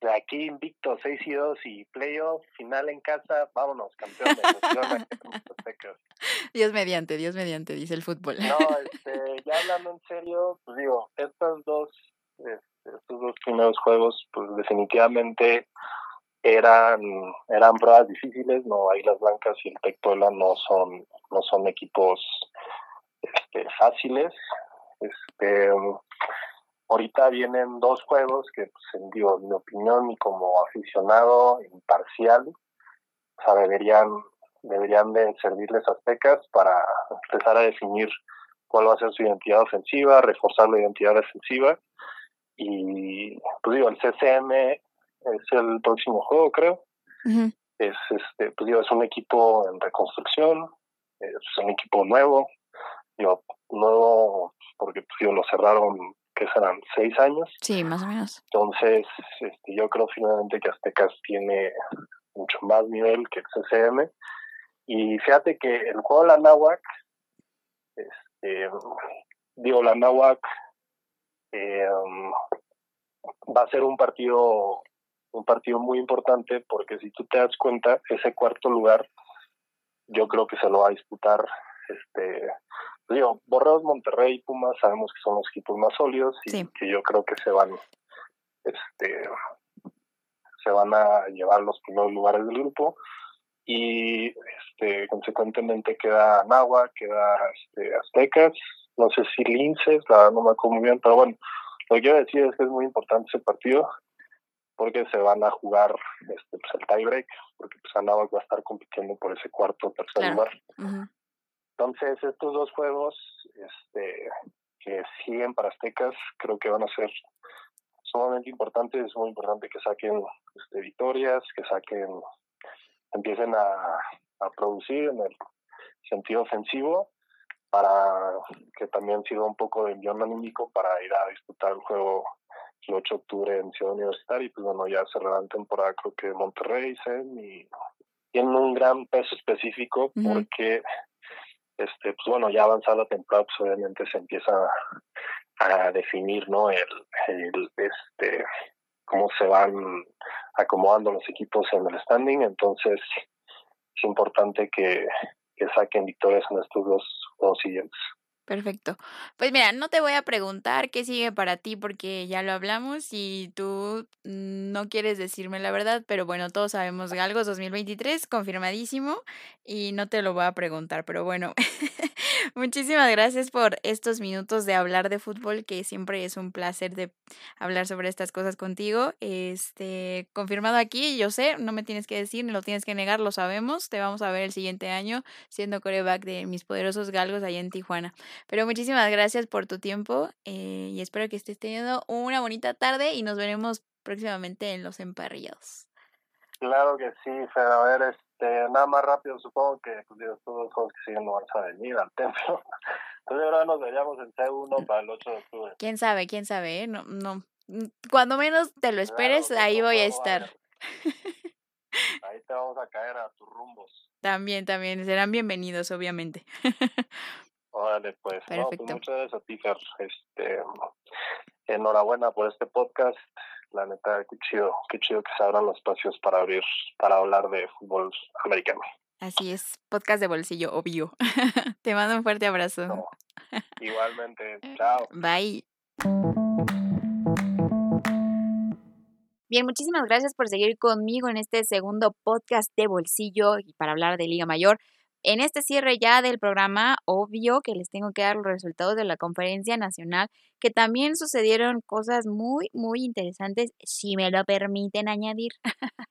De aquí invicto 6 y 2 y playoff, final en casa, vámonos, campeones. Dios mediante, Dios mediante, dice el fútbol. No, este, ya hablando en serio, pues digo, estos dos, este, estos dos primeros juegos, pues definitivamente eran eran pruebas difíciles, no Águilas Blancas y el Pectola no son no son equipos este, fáciles. Este ahorita vienen dos juegos que pues, en, digo, mi opinión y como aficionado imparcial, o sea, deberían deberían de servirles aztecas para empezar a definir cuál va a ser su identidad ofensiva, reforzar la identidad defensiva y pues digo, el CCM es el próximo juego, creo. Es este, pues digo, es un equipo en reconstrucción, es un equipo nuevo, digo, nuevo porque pues digo, lo cerraron que serán seis años. Sí, más o menos. Entonces, este, yo creo finalmente que Aztecas tiene mucho más nivel que el CCM. Y fíjate que el juego de la Nahuac, este, digo, la Nahuac eh, va a ser un partido un partido muy importante porque si tú te das cuenta ese cuarto lugar yo creo que se lo va a disputar este digo Borreos Monterrey y Pumas sabemos que son los equipos más sólidos y que yo creo que se van este se van a llevar los primeros lugares del grupo. Y este consecuentemente queda Nahua, queda este Aztecas no sé si Linces, la no me acuerdo muy bien, pero bueno, lo que quiero decir es que es muy importante ese partido porque se van a jugar este pues el tiebreak, porque pues Anáhuac va a estar compitiendo por ese cuarto o tercer lugar. Entonces, estos dos juegos este que siguen para Aztecas, creo que van a ser sumamente importantes, es muy importante que saquen este, victorias, que saquen, empiecen a, a producir en el sentido ofensivo para que también sirva un poco de envión anímico para ir a disputar el juego el 8 de octubre en Ciudad Universitaria y pues bueno, ya cerrarán temporada creo que Monterrey, ¿sí? y tienen un gran peso específico porque este pues bueno, ya avanzada la temporada pues obviamente se empieza a, definir, ¿no? El, este cómo se van acomodando los equipos en el standing, entonces es importante que que saquen victorias en estos dos juegos siguientes. Perfecto. Pues mira, no te voy a preguntar qué sigue para ti porque ya lo hablamos y tú no quieres decirme la verdad, pero bueno, todos sabemos Galgos 2023, confirmadísimo, y no te lo voy a preguntar, pero bueno, muchísimas gracias por estos minutos de hablar de fútbol, que siempre es un placer de hablar sobre estas cosas contigo. Este, confirmado aquí, yo sé, no me tienes que decir, ni lo tienes que negar, lo sabemos, te vamos a ver el siguiente año siendo coreback de mis poderosos Galgos allá en Tijuana. Pero muchísimas gracias por tu tiempo eh, y espero que estés teniendo una bonita tarde y nos veremos próximamente en los emparrillados. Claro que sí, Fer. A ver, este, nada más rápido, supongo que pues, todos los que siguen no van a venir al templo. Entonces ahora nos veríamos en C1 para el 8 de octubre. Quién sabe, quién sabe, ¿eh? No, no. Cuando menos te lo esperes, ahí voy a estar. Ahí te vamos a caer a tus rumbos. También, también, serán bienvenidos, obviamente. Órale, pues, pues muchas gracias a ti, Este, enhorabuena por este podcast. la neta, qué chido, qué chido que se abran los espacios para abrir, para hablar de fútbol americano. Así es, podcast de bolsillo, obvio. Te mando un fuerte abrazo. Igualmente, chao. Bye. Bien, muchísimas gracias por seguir conmigo en este segundo podcast de bolsillo y para hablar de Liga Mayor. En este cierre ya del programa, obvio que les tengo que dar los resultados de la conferencia nacional, que también sucedieron cosas muy, muy interesantes, si me lo permiten añadir.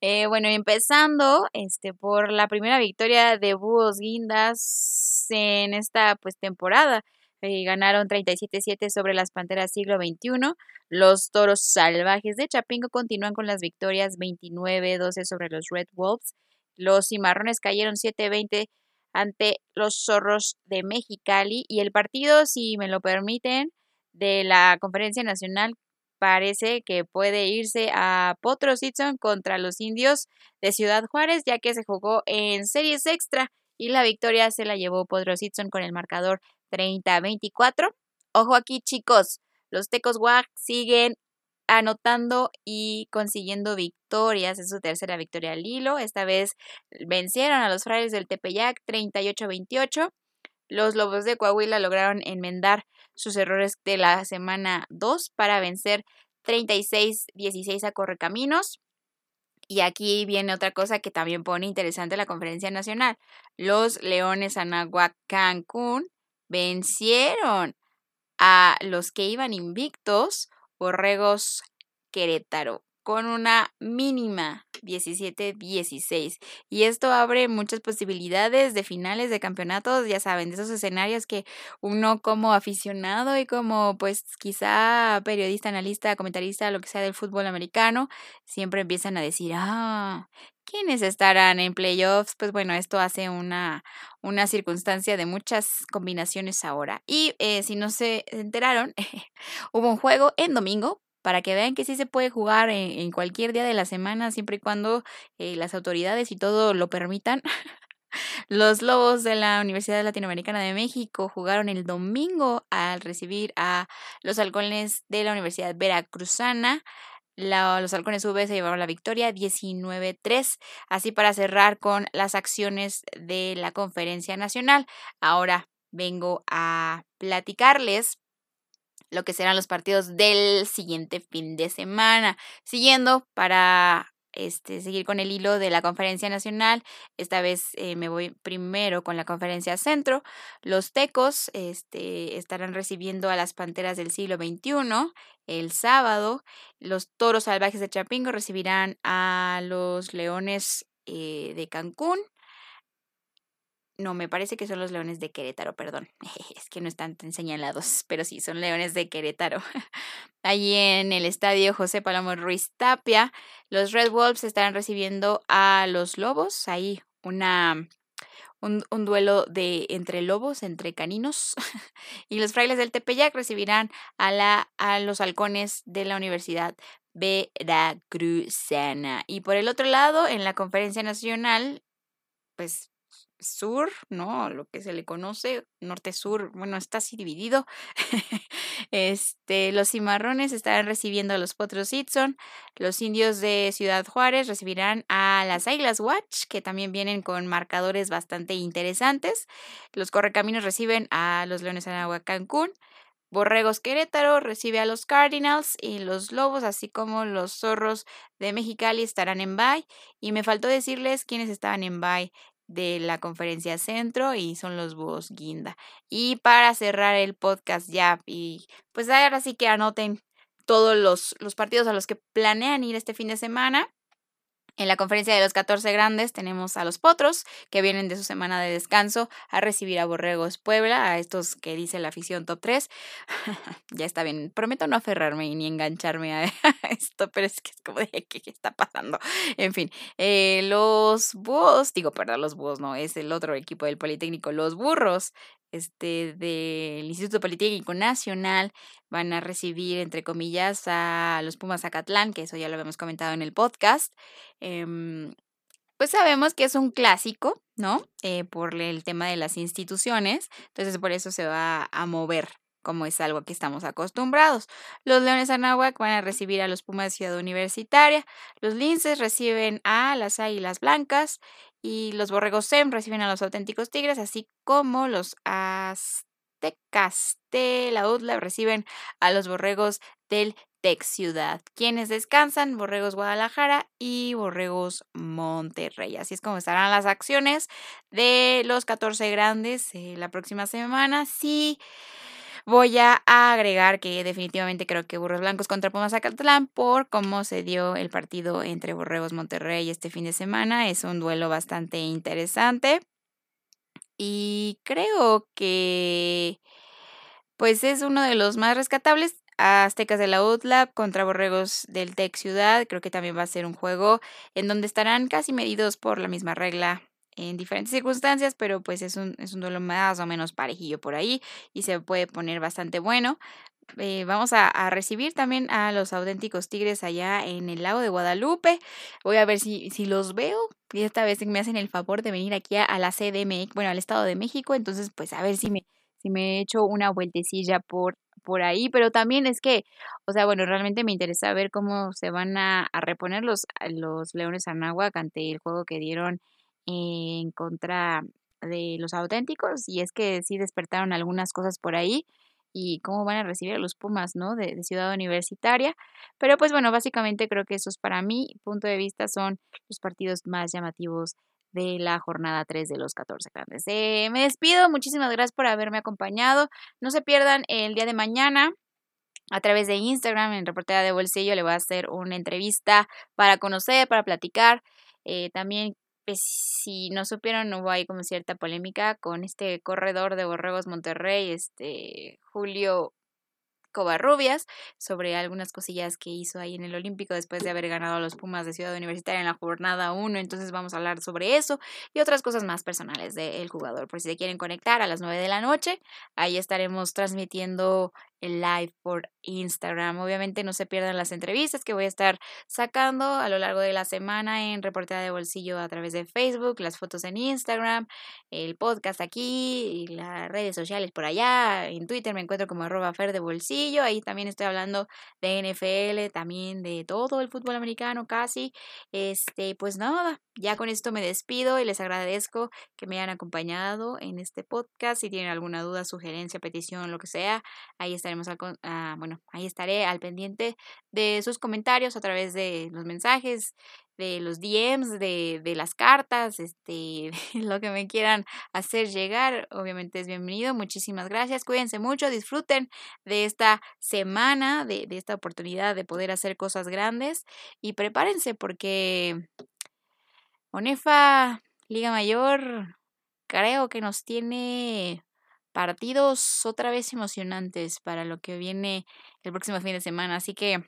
eh, bueno, empezando este, por la primera victoria de Búhos Guindas en esta pues temporada. Eh, ganaron 37-7 sobre las Panteras siglo XXI. Los Toros Salvajes de Chapingo continúan con las victorias 29-12 sobre los Red Wolves. Los Cimarrones cayeron 7-20 ante los Zorros de Mexicali y el partido, si me lo permiten, de la Conferencia Nacional parece que puede irse a Potro Sitson contra los indios de Ciudad Juárez, ya que se jugó en series extra y la victoria se la llevó Potro Sitson con el marcador 30-24. Ojo aquí, chicos, los Tecos WAC siguen anotando y consiguiendo victorias. Es su tercera victoria al hilo. Esta vez vencieron a los Frailes del Tepeyac 38-28. Los Lobos de Coahuila lograron enmendar sus errores de la semana 2 para vencer 36-16 a Correcaminos. Y aquí viene otra cosa que también pone interesante la conferencia nacional. Los Leones Anahuac Cancún vencieron a los que iban invictos, Borregos Querétaro, con una mínima 17-16. Y esto abre muchas posibilidades de finales de campeonatos, ya saben, de esos escenarios que uno como aficionado y como pues quizá periodista, analista, comentarista, lo que sea del fútbol americano, siempre empiezan a decir, ah, ¿Quiénes estarán en playoffs? Pues bueno, esto hace una, una circunstancia de muchas combinaciones ahora. Y eh, si no se enteraron, hubo un juego en domingo para que vean que sí se puede jugar en, cualquier día de la semana, siempre y cuando eh, las autoridades y todo lo permitan. Los Lobos de la Universidad Latinoamericana de México jugaron el domingo al recibir a los halcones de la Universidad Veracruzana los halcones V se llevaron la victoria 19-3. Así para cerrar con las acciones de la conferencia nacional. Ahora vengo a platicarles lo que serán los partidos del siguiente fin de semana. Siguiendo para este, seguir con el hilo de la conferencia nacional. Esta vez eh, me voy primero con la conferencia centro. Los tecos este, estarán recibiendo a las panteras del siglo XXI el sábado. Los toros salvajes de Chapingo recibirán a los leones eh, de Cancún. No, me parece que son los leones de Querétaro, perdón. Es que no están tan señalados, pero sí, son leones de Querétaro. Allí en el estadio José Palomo Ruiz Tapia, los Red Wolves estarán recibiendo a los Lobos. Ahí una, un, un duelo de entre lobos, entre caninos. y los frailes del Tepeyac recibirán a, la, a los halcones de la Universidad Veracruzana. Y por el otro lado, en la conferencia nacional, pues sur, ¿no? Lo que se le conoce, norte-sur, bueno, está así dividido. este, los cimarrones estarán recibiendo a los potros Itson, los indios de Ciudad Juárez recibirán a las Águilas Watch, que también vienen con marcadores bastante interesantes. Los correcaminos reciben a los Leones Anagua Cancún. Borregos Querétaro recibe a los Cardinals y los Lobos, así como los Zorros de Mexicali estarán en bye. Y me faltó decirles quiénes estaban en bye de la conferencia centro y son los búhos guinda. Y para cerrar el podcast ya, y pues ahora sí que anoten todos los, los partidos a los que planean ir este fin de semana. En la conferencia de los 14 grandes tenemos a los Potros, que vienen de su semana de descanso a recibir a Borregos Puebla, a estos que dice la afición top 3. ya está bien, prometo no aferrarme ni engancharme a esto, pero es que es como de qué está pasando. En fin, eh, los búhos, digo, perdón, los búhos no, es el otro equipo del Politécnico, los burros este, del Instituto Politécnico Nacional van a recibir, entre comillas, a los Pumas Zacatlán, que eso ya lo habíamos comentado en el podcast. Em, pues sabemos que es un clásico, ¿no? Eh, por el tema de las instituciones, entonces por eso se va a mover como es algo que estamos acostumbrados. Los Leones Anáhuac van a recibir a los Pumas Ciudad Universitaria, los Linces reciben a las Águilas Blancas y los Borregos SEM reciben a los Auténticos Tigres, así como los Aztecas de la UTLA reciben a los Borregos del Tex Ciudad, quienes descansan, Borregos Guadalajara y Borregos Monterrey. Así es como estarán las acciones de los 14 grandes la próxima semana. Sí, voy a agregar que definitivamente creo que Burros Blancos contra Pumas Zacatlán por cómo se dio el partido entre Borregos Monterrey este fin de semana. Es un duelo bastante interesante. Y creo que pues es uno de los más rescatables Aztecas de la UTLA contra Borregos del Tec Ciudad. Creo que también va a ser un juego en donde estarán casi medidos por la misma regla en diferentes circunstancias, pero pues es un, es un duelo más o menos parejillo por ahí y se puede poner bastante bueno. Eh, vamos a, recibir también a los auténticos tigres allá en el lago de Guadalupe. Voy a ver si, si los veo. Y esta vez me hacen el favor de venir aquí a, la CDMX, bueno, al Estado de México. Entonces, pues a ver si me, si me echo una vueltecilla por por ahí, pero también es que, o sea, bueno, realmente me interesa ver cómo se van a, reponer los, los Leones Anáhuac ante el juego que dieron en contra de los auténticos, y es que sí despertaron algunas cosas por ahí y cómo van a recibir a los Pumas, ¿no? De, Ciudad Universitaria. Pero pues bueno, básicamente creo que esos para mí, punto de vista, son los partidos más llamativos de la jornada 3 de los 14 grandes. Eh, me despido, muchísimas gracias por haberme acompañado. No se pierdan el día de mañana. A través de Instagram, en Reportera de Bolsillo, le voy a hacer una entrevista para conocer, para platicar. Eh, también, pues, si no supieron, hubo ahí como cierta polémica con este corredor de Borregos Monterrey, este Julio Covarrubias sobre algunas cosillas que hizo ahí en el Olímpico después de haber ganado a los Pumas de Ciudad Universitaria en la jornada 1. Entonces vamos a hablar sobre eso y otras cosas más personales del jugador. Por si se quieren conectar a las 9 de la noche, ahí estaremos transmitiendo el live por Instagram. Obviamente no se pierdan las entrevistas que voy a estar sacando a lo largo de la semana en Reportera de Bolsillo a través de Facebook, las fotos en Instagram, el podcast aquí y las redes sociales por allá. En Twitter me encuentro como arroba fer de bolsillo. Ahí también estoy hablando de NFL, también de todo el fútbol americano casi. Este, pues nada, ya con esto me despido y les agradezco que me hayan acompañado en este podcast. Si tienen alguna duda, sugerencia, petición, lo que sea, ahí estaremos al, ah, bueno, ahí estaré al pendiente de sus comentarios a través de los mensajes, de los DMs, de, de las cartas, este, lo que me quieran hacer llegar, obviamente es bienvenido. Muchísimas gracias. Cuídense mucho, disfruten de esta semana, de, de esta oportunidad de poder hacer cosas grandes y prepárense porque Onefa, Liga Mayor, creo que nos tiene partidos otra vez emocionantes para lo que viene el próximo fin de semana. Así que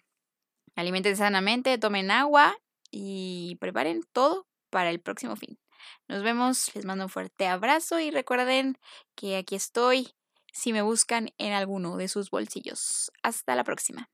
alimenten sanamente, tomen agua y preparen todo para el próximo fin. Nos vemos, les mando un fuerte abrazo y recuerden que aquí estoy si me buscan en alguno de sus bolsillos. Hasta la próxima.